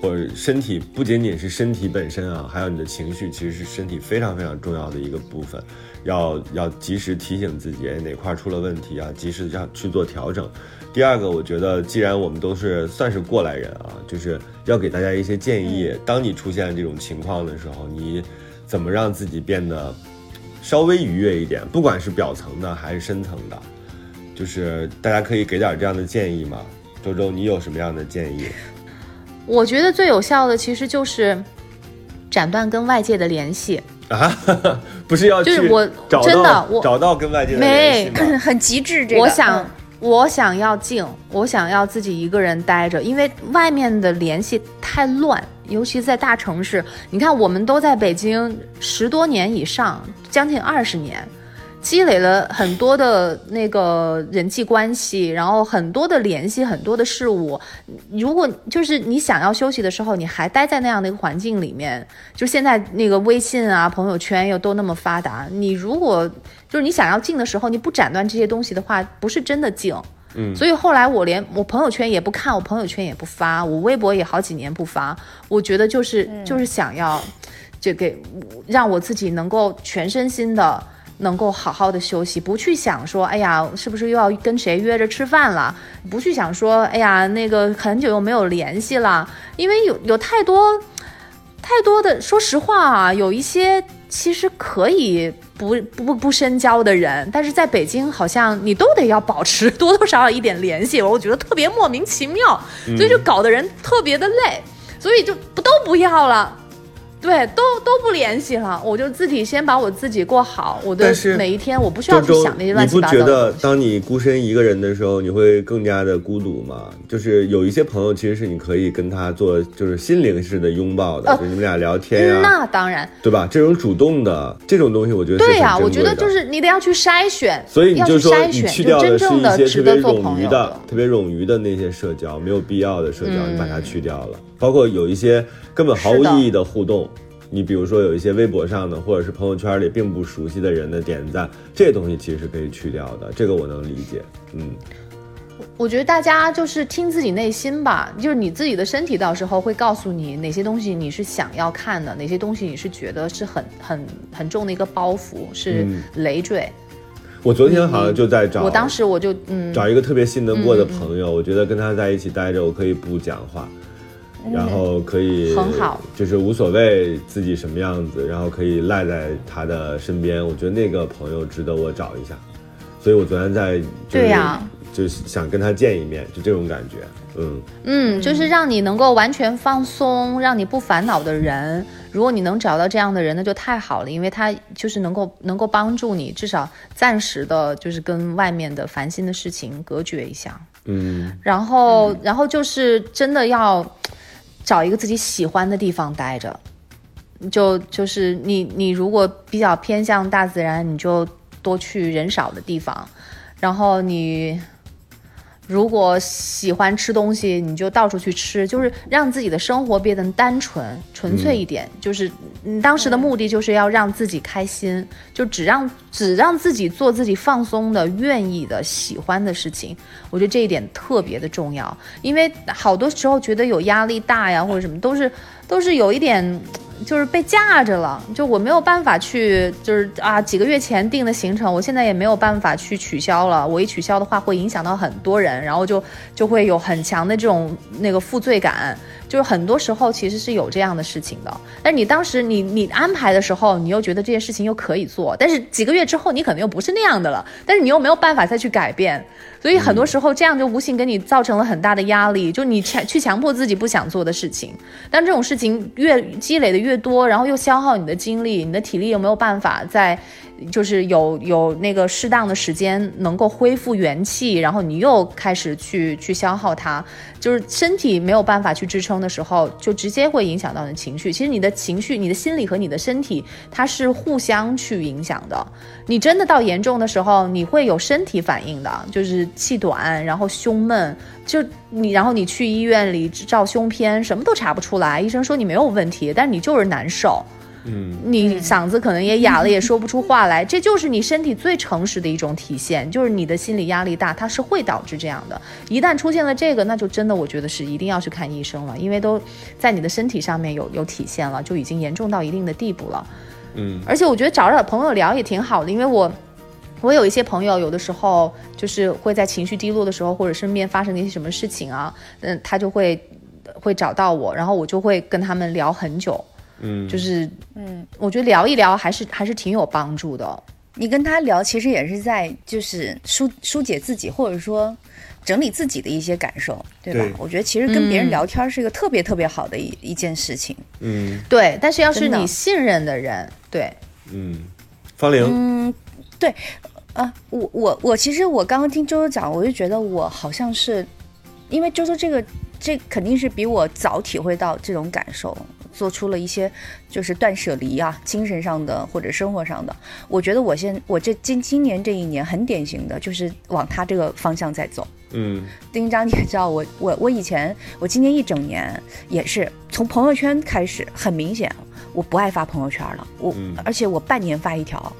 或者身体不仅仅是身体本身啊，还有你的情绪，其实是身体非常非常重要的一个部分。要要及时提醒自己哪块出了问题啊，及时要去做调整。第二个，我觉得既然我们都是算是过来人啊，就是要给大家一些建议。当你出现这种情况的时候，你怎么让自己变得？稍微愉悦一点，不管是表层的还是深层的，就是大家可以给点这样的建议吗？周周，你有什么样的建议？我觉得最有效的其实就是斩断跟外界的联系啊，[LAUGHS] 不是要就是我真的我找到跟外界的联系吗？很极致，这个我想我想要静，我想要自己一个人待着，因为外面的联系太乱。尤其在大城市，你看，我们都在北京十多年以上，将近二十年，积累了很多的那个人际关系，然后很多的联系，很多的事物。如果就是你想要休息的时候，你还待在那样的一个环境里面，就现在那个微信啊、朋友圈又都那么发达，你如果就是你想要静的时候，你不斩断这些东西的话，不是真的静。嗯，所以后来我连我朋友圈也不看，我朋友圈也不发，我微博也好几年不发。我觉得就是就是想要，这给让我自己能够全身心的能够好好的休息，不去想说，哎呀，是不是又要跟谁约着吃饭了？不去想说，哎呀，那个很久又没有联系了，因为有有太多太多的，说实话啊，有一些。其实可以不不不深交的人，但是在北京好像你都得要保持多多少少一点联系，我觉得特别莫名其妙，所以就搞得人特别的累，所以就不都不要了。对，都都不联系了，我就自己先把我自己过好。我的每一天，我不需要去想那些乱七八糟的。你不觉得，当你孤身一个人的时候，你会更加的孤独吗？就是有一些朋友，其实是你可以跟他做，就是心灵式的拥抱的，就你们俩聊天呀。那当然，对吧？这种主动的这种东西，我觉得对呀，我觉得就是你得要去筛选，所以你就说你去掉的是一些特别冗余的、特别冗余的那些社交，没有必要的社交，你把它去掉了。包括有一些根本毫无意义的互动。你比如说有一些微博上的，或者是朋友圈里并不熟悉的人的点赞，这些东西其实是可以去掉的，这个我能理解。嗯，我觉得大家就是听自己内心吧，就是你自己的身体到时候会告诉你哪些东西你是想要看的，哪些东西你是觉得是很很很重的一个包袱，是累赘。我昨天好像就在找，我当时我就嗯找一个特别信得过的朋友，我觉得跟他在一起待着，我可以不讲话。然后可以很好，就是无所谓自己什么样子，然后可以赖在他的身边。我觉得那个朋友值得我找一下，所以我昨天在对呀，就是想跟他见一面，就这种感觉。嗯嗯，就是让你能够完全放松，让你不烦恼的人。如果你能找到这样的人，那就太好了，因为他就是能够能够帮助你，至少暂时的，就是跟外面的烦心的事情隔绝一下。嗯，然后然后就是真的要。找一个自己喜欢的地方待着，就就是你你如果比较偏向大自然，你就多去人少的地方，然后你。如果喜欢吃东西，你就到处去吃，就是让自己的生活变得单纯、纯粹一点。就是你当时的目的就是要让自己开心，就只让只让自己做自己放松的、愿意的、喜欢的事情。我觉得这一点特别的重要，因为好多时候觉得有压力大呀，或者什么，都是都是有一点。就是被架着了，就我没有办法去，就是啊，几个月前定的行程，我现在也没有办法去取消了。我一取消的话，会影响到很多人，然后就就会有很强的这种那个负罪感。就是很多时候其实是有这样的事情的，但是你当时你你安排的时候，你又觉得这件事情又可以做，但是几个月之后你可能又不是那样的了，但是你又没有办法再去改变。所以很多时候，这样就无形给你造成了很大的压力，就你强去强迫自己不想做的事情。但这种事情越积累的越越多，然后又消耗你的精力，你的体力又没有办法在就是有有那个适当的时间能够恢复元气，然后你又开始去去消耗它，就是身体没有办法去支撑的时候，就直接会影响到你的情绪。其实你的情绪、你的心理和你的身体，它是互相去影响的。你真的到严重的时候，你会有身体反应的，就是气短，然后胸闷，就你，然后你去医院里照胸片，什么都查不出来，医生说你没有问题，但你就是难受。嗯，你嗓子可能也哑了，也说不出话来，这就是你身体最诚实的一种体现，就是你的心理压力大，它是会导致这样的。一旦出现了这个，那就真的我觉得是一定要去看医生了，因为都在你的身体上面有有体现了，就已经严重到一定的地步了。嗯，而且我觉得找找朋友聊也挺好的，因为我我有一些朋友，有的时候就是会在情绪低落的时候，或者身边发生了一些什么事情啊，嗯，他就会会找到我，然后我就会跟他们聊很久。嗯，就是，嗯，我觉得聊一聊还是还是挺有帮助的。你跟他聊，其实也是在就是疏疏解自己，或者说整理自己的一些感受，对吧？对。我觉得其实跟别人嗯。聊天是一个特别特别好的一一件事情。嗯。对，但是要是你信任的人，对，嗯，方玲，嗯，对，啊，我我我其实我刚刚听周周讲，我就觉得我好像是，因为周周这个这肯定是比我早体会到这种感受，做出了一些就是断舍离啊，精神上的或者生活上的。我觉得我现我这今今年这一年很典型的就是往他这个方向在走。嗯丁章，你也知道我我我以前我今年一整年也是从朋友圈开始，很明显我不爱发朋友圈了，我、嗯而且我半年发一条，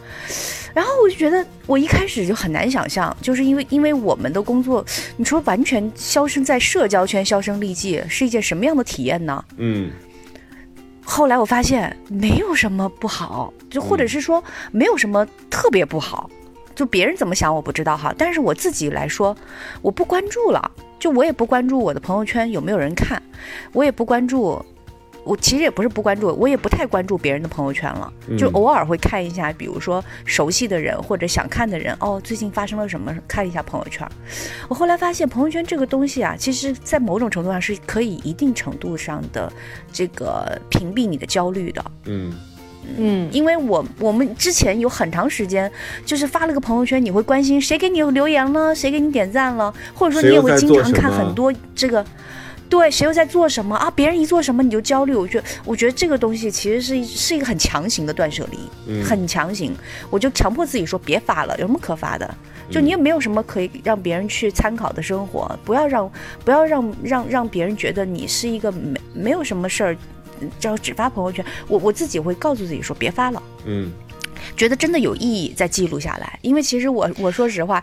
然后我就觉得我一开始就很难想象，就是因为因为我们的工作，你说完全消声在社交圈销声匿迹是一件什么样的体验呢？嗯后来我发现没有什么不好，就或者是说没有什么特别不好，就别人怎么想我不知道哈，但是我自己来说，我不关注了，就我也不关注我的朋友圈有没有人看，我也不关注。我其实也不是不关注，我也不太关注别人的朋友圈了，就嗯偶尔会看一下，比如说熟悉的人或者想看的人，哦，最近发生了什么，看一下朋友圈。我后来发现，朋友圈这个东西啊，其实在某种程度上是可以一定程度上的这个屏蔽你的焦虑的。嗯嗯，因为我我们之前有很长时间，就是发了个朋友圈，你会关心谁给你留言了，谁给你点赞了，或者说你也会经常看很多这个。对，谁又在做什么啊？别人一做什么你就焦虑，我觉得，我觉得这个东西其实是一是一个很强行的断舍离，嗯很强行。我就强迫自己说别发了，有什么可发的？就你也没有什么可以让别人去参考的生活，不要让不要让让让别人觉得你是一个没没有什么事儿，只要只发朋友圈。我我自己会告诉自己说别发了。嗯觉得真的有意义再记录下来，因为其实我我说实话，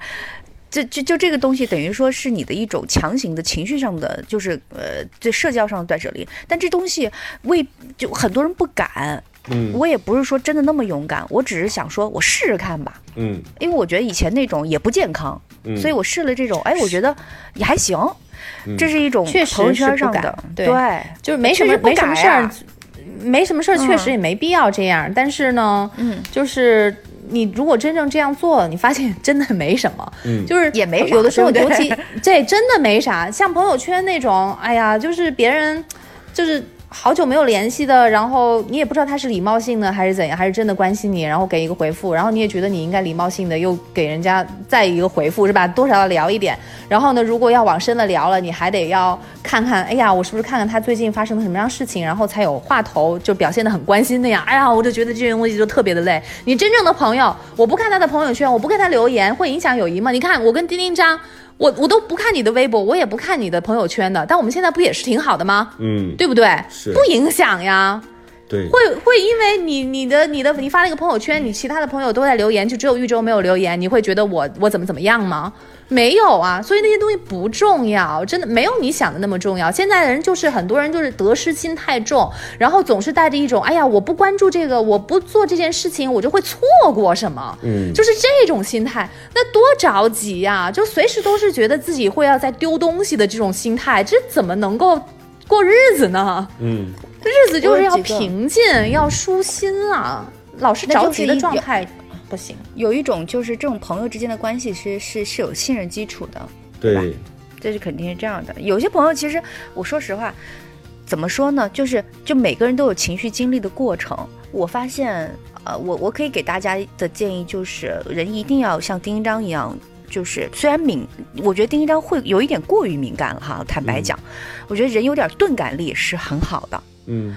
就就就这个东西等于说是你的一种强行的情绪上的，就是呃对社交上的断舍离，但这东西未就很多人不敢，嗯。我也不是说真的那么勇敢，我只是想说我试试看吧，嗯。因为我觉得以前那种也不健康，嗯，所以我试了这种，哎，我觉得也还行，嗯。这是一种确实朋友圈上的，对对。就是没什么没什么事儿没什么事儿，确实也没必要这样。但是呢，嗯，就是你如果真正这样做，你发现真的没什么，嗯就是也没啥有的时候，尤其这真的没啥。像朋友圈那种，哎呀，就是别人就是。好久没有联系的，然后你也不知道他是礼貌性的还是怎样，还是真的关心你，然后给一个回复，然后你也觉得你应该礼貌性的又给人家再一个回复，是吧？多少要聊一点。然后呢，如果要往深了聊了，你还得要看看，哎呀，我是不是看看他最近发生了什么样事情，然后才有话头，就表现得很关心那样。哎呀，我就觉得这些东西就特别的累。你真正的朋友，我不看他的朋友圈，我不给他留言，会影响友谊吗？你看我跟丁丁张。我我都不看你的微博，我也不看你的朋友圈的，但我们现在不也是挺好的吗？嗯对不对？是不影响呀。对，会会因为你你的你的你发了一个朋友圈，你其他的朋友都在留言，就只有玉州没有留言，你会觉得我我怎么怎么样吗？没有啊，所以那些东西不重要，真的没有你想的那么重要。现在的人就是很多人就是得失心太重，然后总是带着一种哎呀我不关注这个，我不做这件事情，我就会错过什么，嗯就是这种心态，那多着急呀、就随时都是觉得自己会要在丢东西的这种心态，这怎么能够过日子呢？嗯日子就是要平静，要舒心啊！老是着急的状态不行。有一种就是这种朋友之间的关系是是是有信任基础的，对，这是肯定是这样的。有些朋友其实，我说实话，怎么说呢？就是就每个人都有情绪经历的过程。我发现，呃，我我可以给大家的建议就是，人一定要像丁一章一样，就是虽然敏，我觉得丁一章会有一点过于敏感了哈。坦白讲，我觉得人有点钝感力是很好的。嗯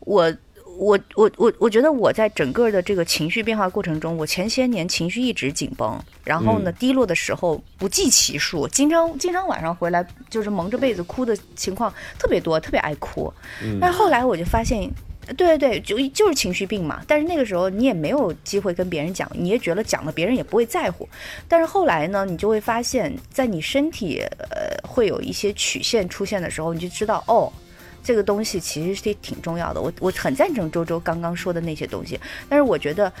我我我我我觉得我在整个的这个情绪变化过程中，我前些年情绪一直紧绷，然后呢，低落的时候不计其数，经常经常晚上回来就是蒙着被子哭的情况特别多，特别爱哭。但是后来我就发现。对对对，就就是情绪病嘛。但是那个时候你也没有机会跟别人讲，你也觉得讲了别人也不会在乎。但是后来呢，你就会发现，在你身体呃会有一些曲线出现的时候，你就知道哦，这个东西其实是挺重要的。我我很赞成周周刚刚说的那些东西，但是我觉得，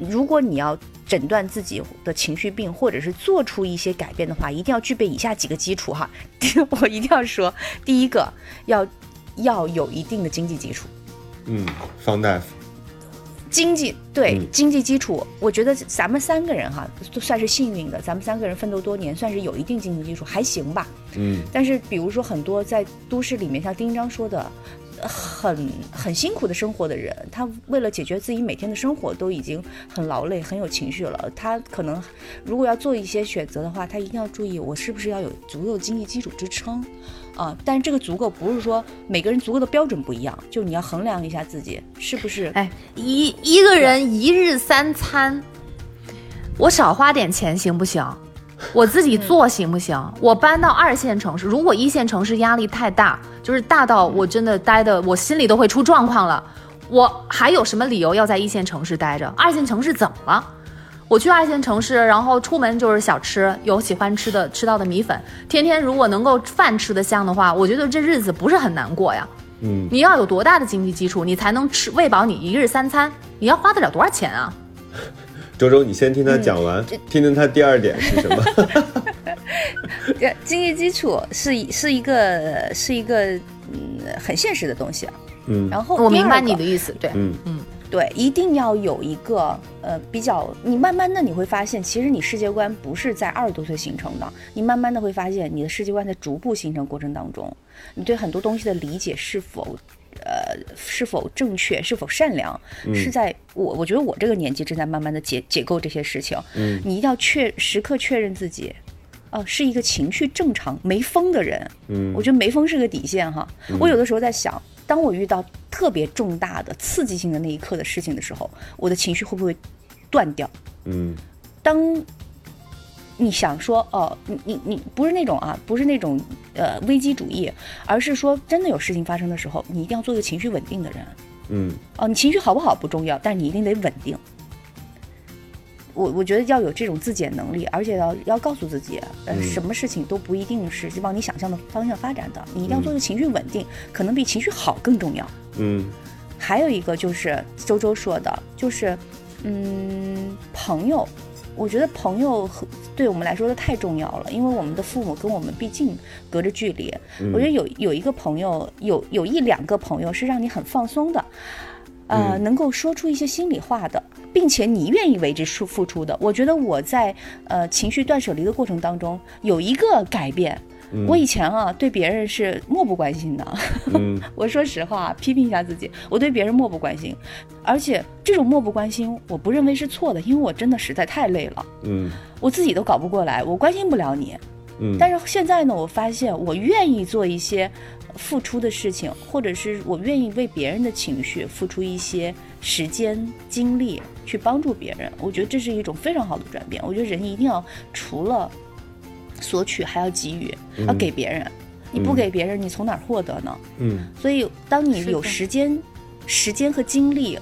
如果你要诊断自己的情绪病，或者是做出一些改变的话，一定要具备以下几个基础哈。[LAUGHS] 我一定要说，第一个要要有一定的经济基础。嗯，方大夫，经济对、嗯经济基础，我觉得咱们三个人哈都算是幸运的，咱们三个人奋斗多年，算是有一定经济基础，还行吧。嗯但是比如说很多在都市里面，像丁一章说的，呃很很辛苦的生活的人，他为了解决自己每天的生活，都已经很劳累、很有情绪了。他可能如果要做一些选择的话，他一定要注意，我是不是要有足够的经济基础支撑啊？但是这个足够不是说每个人足够的标准不一样，就你要衡量一下自己是不是。哎，一一个人一日三餐，我少花点钱行不行？我自己做行不行？我搬到二线城市，如果一线城市压力太大，就是大到我真的待的我心里都会出状况了，我还有什么理由要在一线城市待着？二线城市怎么了？我去二线城市，然后出门就是小吃，有喜欢吃的吃到的米粉，天天如果能够饭吃得香的话，我觉得这日子不是很难过呀。嗯，你要有多大的经济基础，你才能吃喂饱你一日三餐？你要花得了多少钱啊？[LAUGHS] 周周，你先听他讲嗯完，听听他第二点是什么？[LAUGHS] 呃，经济基础是一是一个是一个嗯很现实的东西啊。嗯然后我明白你的意思，对，嗯嗯对，一定要有一个呃比较，你慢慢的你会发现，其实你世界观不是在二十多岁形成的，你慢慢的会发现你的世界观在逐步形成过程当中，你对很多东西的理解是否。呃，是否正确，是否善良，是在我我觉得我这个年纪正在慢慢的解解构这些事情。嗯，你一定要确时刻确认自己，呃，是一个情绪正常、没疯的人。嗯我觉得没疯是个底线哈。我有的时候在想，当我遇到特别重大的刺激性的那一刻的事情的时候，我的情绪会不会断掉？嗯当你想说哦，你你你不是那种啊，不是那种呃危机主义，而是说真的有事情发生的时候，你一定要做一个情绪稳定的人。嗯哦，你情绪好不好不重要，但是你一定得稳定。我我觉得要有这种自检能力，而且要要告诉自己，呃，嗯什么事情都不一定是往你想象的方向发展的，你一定要做一个情绪稳定，可能比情绪好更重要。嗯还有一个就是周周说的，就是嗯，朋友，我觉得朋友和对我们来说都太重要了，因为我们的父母跟我们毕竟隔着距离。我觉得有有一个朋友，有有一两个朋友是让你很放松的，呃，嗯。能够说出一些心里话的，并且你愿意为之付付出的。我觉得我在呃情绪断舍离的过程当中有一个改变。我以前啊对别人是漠不关心的，嗯。[LAUGHS] 我说实话，批评一下自己，我对别人漠不关心，而且这种漠不关心，我不认为是错的，因为我真的实在太累了，嗯。我自己都搞不过来，我关心不了你。嗯，但是现在呢，我发现我愿意做一些付出的事情，或者是我愿意为别人的情绪付出一些时间、精力去帮助别人。我觉得这是一种非常好的转变。我觉得人一定要除了索取，还要给予，要给别人。你不给别人，你从哪儿获得呢？嗯所以，当你有时间、时间和精力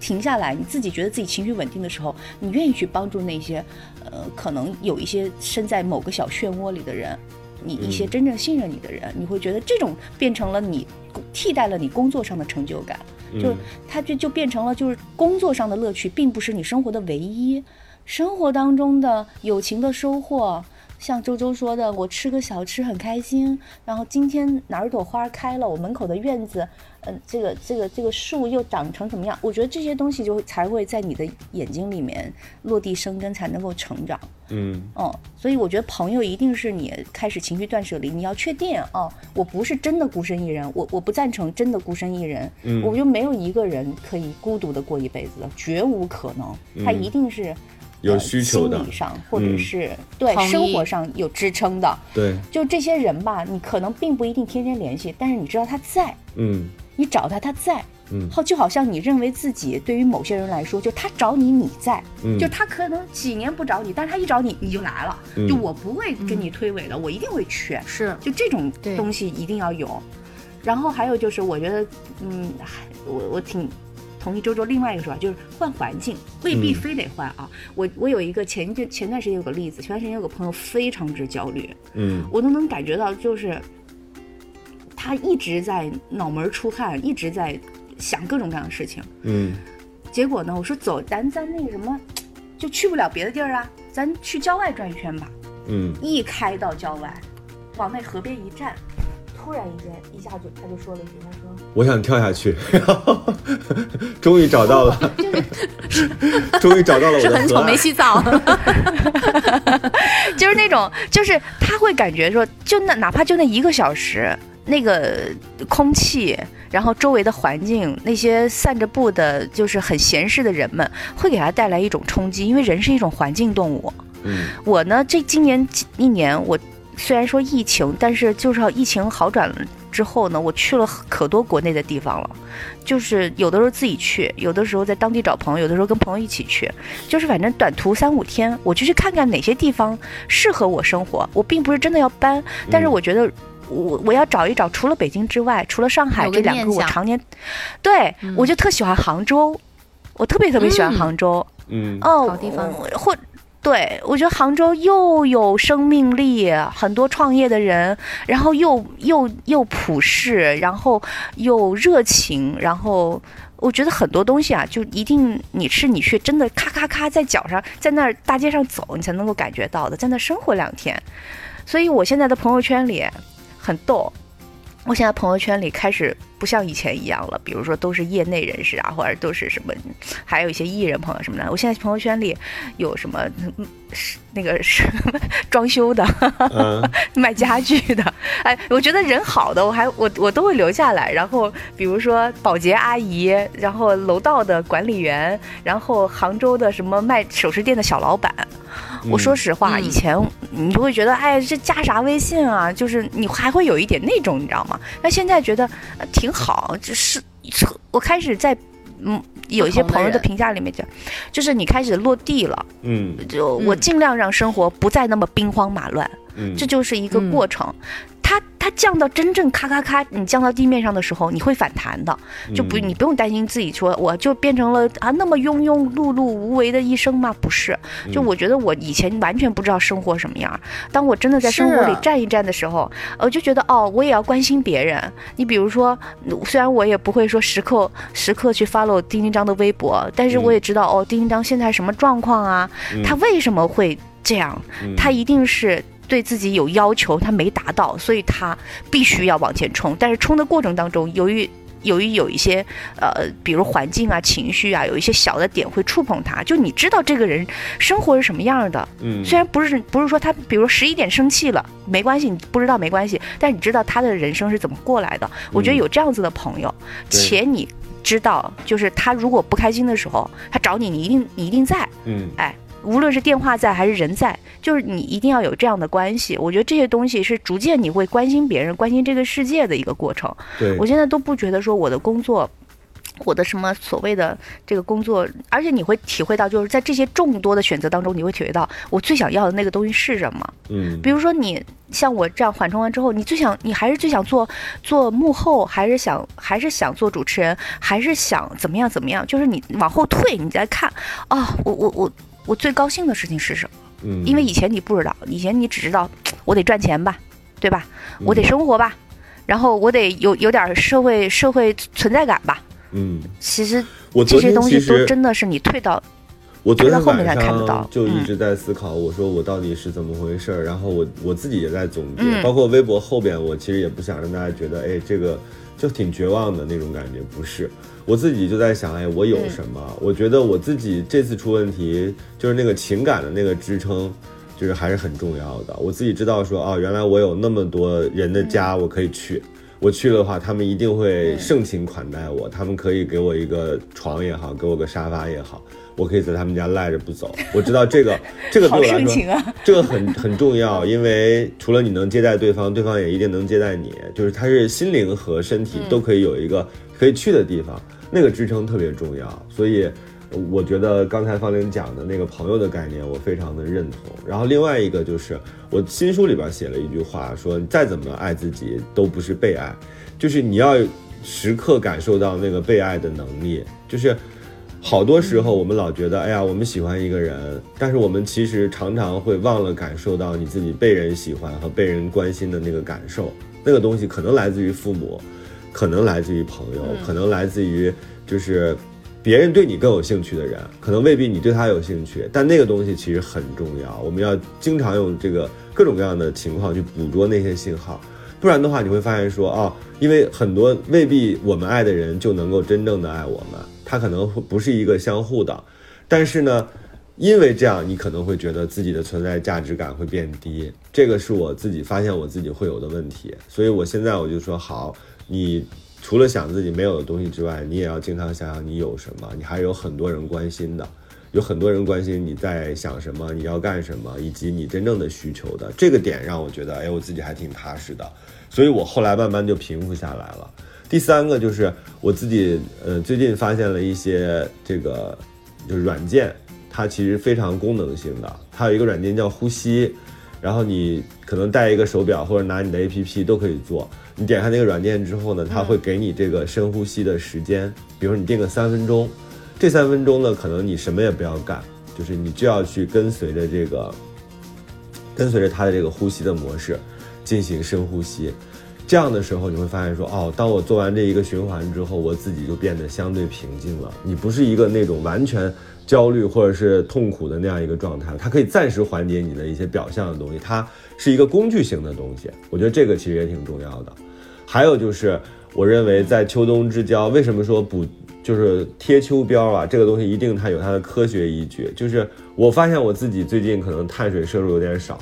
停下来，你自己觉得自己情绪稳定的时候，你愿意去帮助那些，呃，可能有一些身在某个小漩涡里的人，你一些真正信任你的人，你会觉得这种变成了你替代了你工作上的成就感，就它就就变成了就是工作上的乐趣，并不是你生活的唯一，生活当中的友情的收获。像周周说的，我吃个小吃很开心，然后今天哪儿朵花开了，我门口的院子，嗯、这个这个这个树又长成怎么样？我觉得这些东西就才会在你的眼睛里面落地生根，才能够成长。嗯哦，所以我觉得朋友一定是你开始情绪断舍离，你要确定哦，我不是真的孤身一人，我我不赞成真的孤身一人，嗯我就没有一个人可以孤独的过一辈子的，绝无可能，他嗯一定是。有呃需求的。心理上或者嗯。是、对生活上有支撑的，对，就这些人吧，你可能并不一定天天联系，但是你知道他在，嗯。你找他他在，嗯。好就好像你认为自己对于某些人来说，就他找你你在，嗯，就他可能几年不找你，但是他一找你你就来了，嗯。就我不会跟你推诿的，我一定会去，是。就这种东西一定要有。然后还有就是，我觉得，嗯，还我我挺同意周周另外一个说法，就是换环境，未必嗯非得换啊。我我有一个前就前段时间有个例子，前段时间有个朋友非常之焦虑，嗯我都能感觉到，就是他一直在脑门出汗，一直在想各种各样的事情。嗯结果呢，我说走，咱咱那个什么，就去不了别的地儿啊，咱去郊外转一圈吧。嗯一开到郊外，往那河边一站，突然一间一下就他就说了一句，他说我想跳下去，然后 [LAUGHS] 终于找到了，[LAUGHS] 终于找到了我是很丑，的河岸没。洗澡。就是那种，就是他会感觉说，就那哪怕就那一个小时，那个空气，然后周围的环境，那些散着步的，就是很闲适的人们，会给他带来一种冲击，因为人是一种环境动物。嗯我呢，这今年一年，我虽然说疫情，但是就是要疫情好转了之后呢，我去了可多国内的地方了。就是有的时候自己去，有的时候在当地找朋友，有的时候跟朋友一起去，就是反正短途三五天，我就去看看哪些地方适合我生活。我并不是真的要搬，但是嗯我觉得。我我要找一找，除了北京之外，除了上海这两个，我常年，对、嗯我就特喜欢杭州，我特别特别喜欢嗯杭州。嗯哦，好地方或对我觉得杭州又有生命力，很多创业的人，然后又又又普世，然后又热情，然后我觉得很多东西啊，就一定你是你去真的咔咔咔在脚上，在那儿大街上走，你才能够感觉到的，在那生活两天。所以我现在的朋友圈里很逗。我现在朋友圈里开始不像以前一样了，比如说都是业内人士啊，或者都是什么还有一些艺人朋友什么的。我现在朋友圈里有什么嗯是那个是装修的、嗯 [LAUGHS] 卖家具的，哎，我觉得人好的，我还我我都会留下来。然后比如说保洁阿姨，然后楼道的管理员，然后杭州的什么卖首饰店的小老板。我说实话，嗯以前你就会觉得，哎，这加啥微信啊？就是你还会有一点那种，你知道吗？那现在觉得呃挺好，就是我开始在嗯有一些朋友的评价里面讲，就是你开始落地了，嗯就我嗯。尽量让生活不再那么兵荒马乱，嗯，这就是一个嗯。过程。它它降到真正咔咔咔，你降到地面上的时候，你会反弹的，就不嗯你不用担心自己说我就变成了啊那么庸庸碌碌无为的一生吗？不是，就嗯我觉得我以前完全不知道生活什么样，当我真的在生活里站一站的时候，我就觉得哦，我也要关心别人。你比如说，虽然我也不会说时刻时刻去 follow 丁丁张的微博，但是我嗯也知道哦，丁丁张现在什么状况啊？嗯他为什么会这样？嗯他一定是对自己有要求，他没达到，所以他必须要往前冲。但是冲的过程当中，由于由于有一些呃，比如环境啊、情绪啊，有一些小的点会触碰他，就你知道这个人生活是什么样的。嗯虽然不是不是说他，比如十一点生气了，没关系，你不知道没关系，但是你知道他的人生是怎么过来的。我觉得嗯有这样子的朋友，对且你知道，就是他如果不开心的时候，他找你，你一定你一定在。嗯无论是电话在还是人在，就是你一定要有这样的关系。我觉得这些东西是逐渐你会关心别人、关心这个世界的一个过程。对我现在都不觉得说我的工作。我的什么所谓的这个工作，而且你会体会到，就是在这些众多的选择当中，你会体会到我最想要的那个东西是什么。嗯比如说你像我这样缓冲完之后，你最想你还是最想做做幕后，还是想还是想做主持人，还是想怎么样怎么样？就是你往后退，你再看啊、我我我我最高兴的事情是什么？嗯，因为以前你不知道，以前你只知道我得赚钱吧，对吧？我得生活吧，然后我得有有点社会社会存在感吧。嗯，其实我这些东西都真的是你退到我我昨天后面晚才看得到上就一嗯。直在思考，我说我到底是怎么回事儿，然后我我自己也在总结，嗯。包括微博后边，我其实也不想让大家觉得，哎，这个就挺绝望的那种感觉，不是，我自己就在想，哎，我有什么？我觉得我自己这次出问题，就是那个情感的那个支撑。就是还是很重要的，我自己知道说哦，原来我有那么多人的家我可以去，我去了的话，他们一定会盛情款待我，他们可以给我一个床也好，给我个沙发也好，我可以在他们家赖着不走。我知道这个，这个对我来说，啊！这个很很重要，因为除了你能接待对方，对方也一定能接待你，就是他是心灵和身体都可以有一个可以去的地方，那个支撑特别重要，所以。我觉得刚才方玲讲的那个朋友的概念，我非常的认同。然后另外一个就是我新书里边写了一句话，说再怎么爱自己都不是被爱，就是你要时刻感受到那个被爱的能力。就是好多时候我们老觉得，哎呀，我们喜欢一个人，但是我们其实常常会忘了感受到你自己被人喜欢和被人关心的那个感受。那个东西可能来自于父母，可能来自于朋友，可能来自于就是。别人对你更有兴趣的人，可能未必你对他有兴趣，但那个东西其实很重要。我们要经常用这个各种各样的情况去捕捉那些信号，不然的话，你会发现说，哦，因为很多未必我们爱的人就能够真正的爱我们，他可能不是一个相互的。但是呢，因为这样，你可能会觉得自己的存在价值感会变低，这个是我自己发现我自己会有的问题。所以我现在我就说，好，你。除了想自己没有的东西之外，你也要经常想想你有什么，你还有很多人关心的，有很多人关心你在想什么，你要干什么，以及你真正的需求的这个点让我觉得，哎，我自己还挺踏实的，所以我后来慢慢就平复下来了。第三个就是我自己，呃，最近发现了一些这个就是软件，它其实非常功能性的，它有一个软件叫呼吸，然后你可能带一个手表或者拿你的 APP 都可以做。你点开那个软件之后呢，它会给你这个深呼吸的时间，比如你定个三分钟，这三分钟呢，可能你什么也不要干，就是你就要去跟随着这个，跟随着它的这个呼吸的模式进行深呼吸。这样的时候，你会发现说，哦，当我做完这一个循环之后，我自己就变得相对平静了。你不是一个那种完全焦虑或者是痛苦的那样一个状态，它可以暂时缓解你的一些表象的东西，它是一个工具性的东西。我觉得这个其实也挺重要的。还有就是，我认为在秋冬之交，为什么说补就是贴秋膘啊？这个东西一定它有它的科学依据。就是我发现我自己最近可能碳水摄入有点少，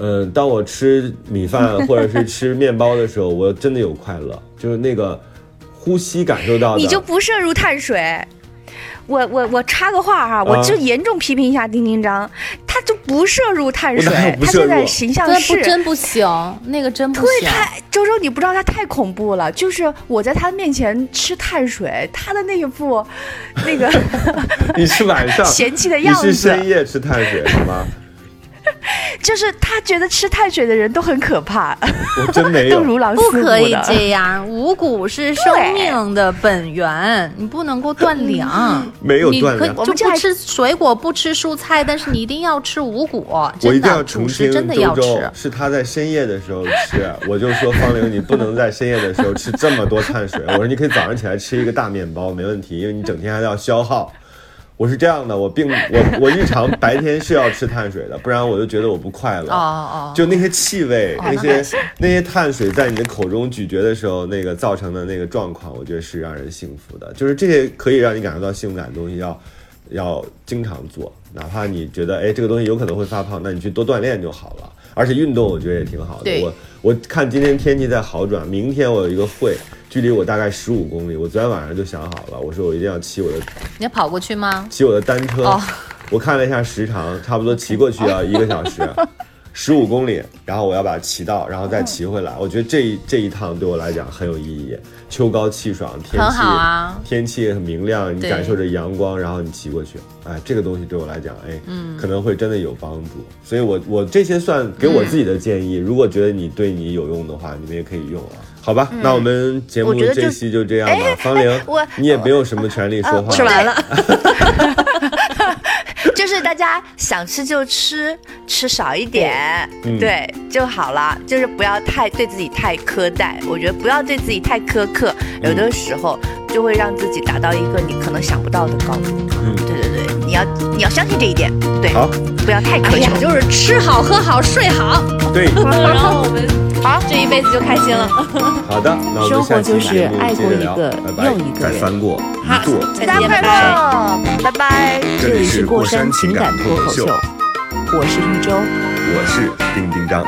嗯，当我吃米饭 [LAUGHS] 或者是吃面包的时候，我真的有快乐，就是那个呼吸感受到的。你就不摄入碳水。我我我插个话哈，啊我就严重批评一下丁丁张，他就不摄入碳水，他现在形象是。真不行，那个真不行对，行。太周周，你不知道他太恐怖了。就是我在他面前吃碳水，他的那一副，那个 [LAUGHS] 你是晚上嫌弃的样子，你是深夜吃碳水是吗？[LAUGHS] 就是他觉得吃碳水的人都很可怕，我真没有。[LAUGHS] 都如狼不似虎可以。这样，五谷是生命的本源，你不能够断粮。[LAUGHS] 没有你断粮可就我们就不吃水果，不吃蔬菜，但是你一定要吃五谷。我一定要的，澄主食清，真的要周周吃。是他在深夜的时候吃，我就说方玲，你不能在深夜的时候吃这么多碳水。我说你可以早上起来吃一个大面包，没问题，因为你整天还要消耗。我是这样的，我并我 [LAUGHS] 我日常白天是要吃碳水的，不然我就觉得我不快乐。哦哦，就那些气味，哦那些那些碳水在你的口中咀嚼的时候，那个造成的那个状况，我觉得是让人幸福的。就是这些可以让你感受到幸福感的东西要，要经常做，哪怕你觉得哎这个东西有可能会发胖，那你去多锻炼就好了。而且运动我觉得也挺好的。我我看今天天气在好转，明天我有一个会，距离我大概十五公里，我昨天晚上就想好了，我说我一定要骑我的你要跑过去吗？骑我的单车，哦我看了一下时长，差不多骑过去要一个小时，[LAUGHS] 十五公里，然后我要把它骑到，然后再骑回来。我觉得这一这一趟对我来讲很有意义。秋高气爽，天很气好啊天气很明亮，你感受着阳光，然后你骑过去，哎，这个东西对我来讲，哎，嗯可能会真的有帮助。所以我我这些算给我自己的建议，如果觉得你对你有用的话，你们也可以用啊。好吧，那我们节目这期就这样吧。方玲，你也没有什么权利说话。吃完了，[LAUGHS] 就是大家想吃就吃，吃少一点，嗯对就好了。就是不要太对自己太苛待，我觉得不要对自己太苛刻。有的时候就会让自己达到一个你可能想不到的高度。嗯对对对，你要你要相信这一点，对，好，不要太苛求。，就是吃好喝好睡好，对，[LAUGHS] 然后我们好这一辈子就开心了。好的，那我们下期节目接着聊，拜拜，再翻过一座再大家快乐，拜拜。这里是过山情感脱口秀，我是一周。我是丁丁张。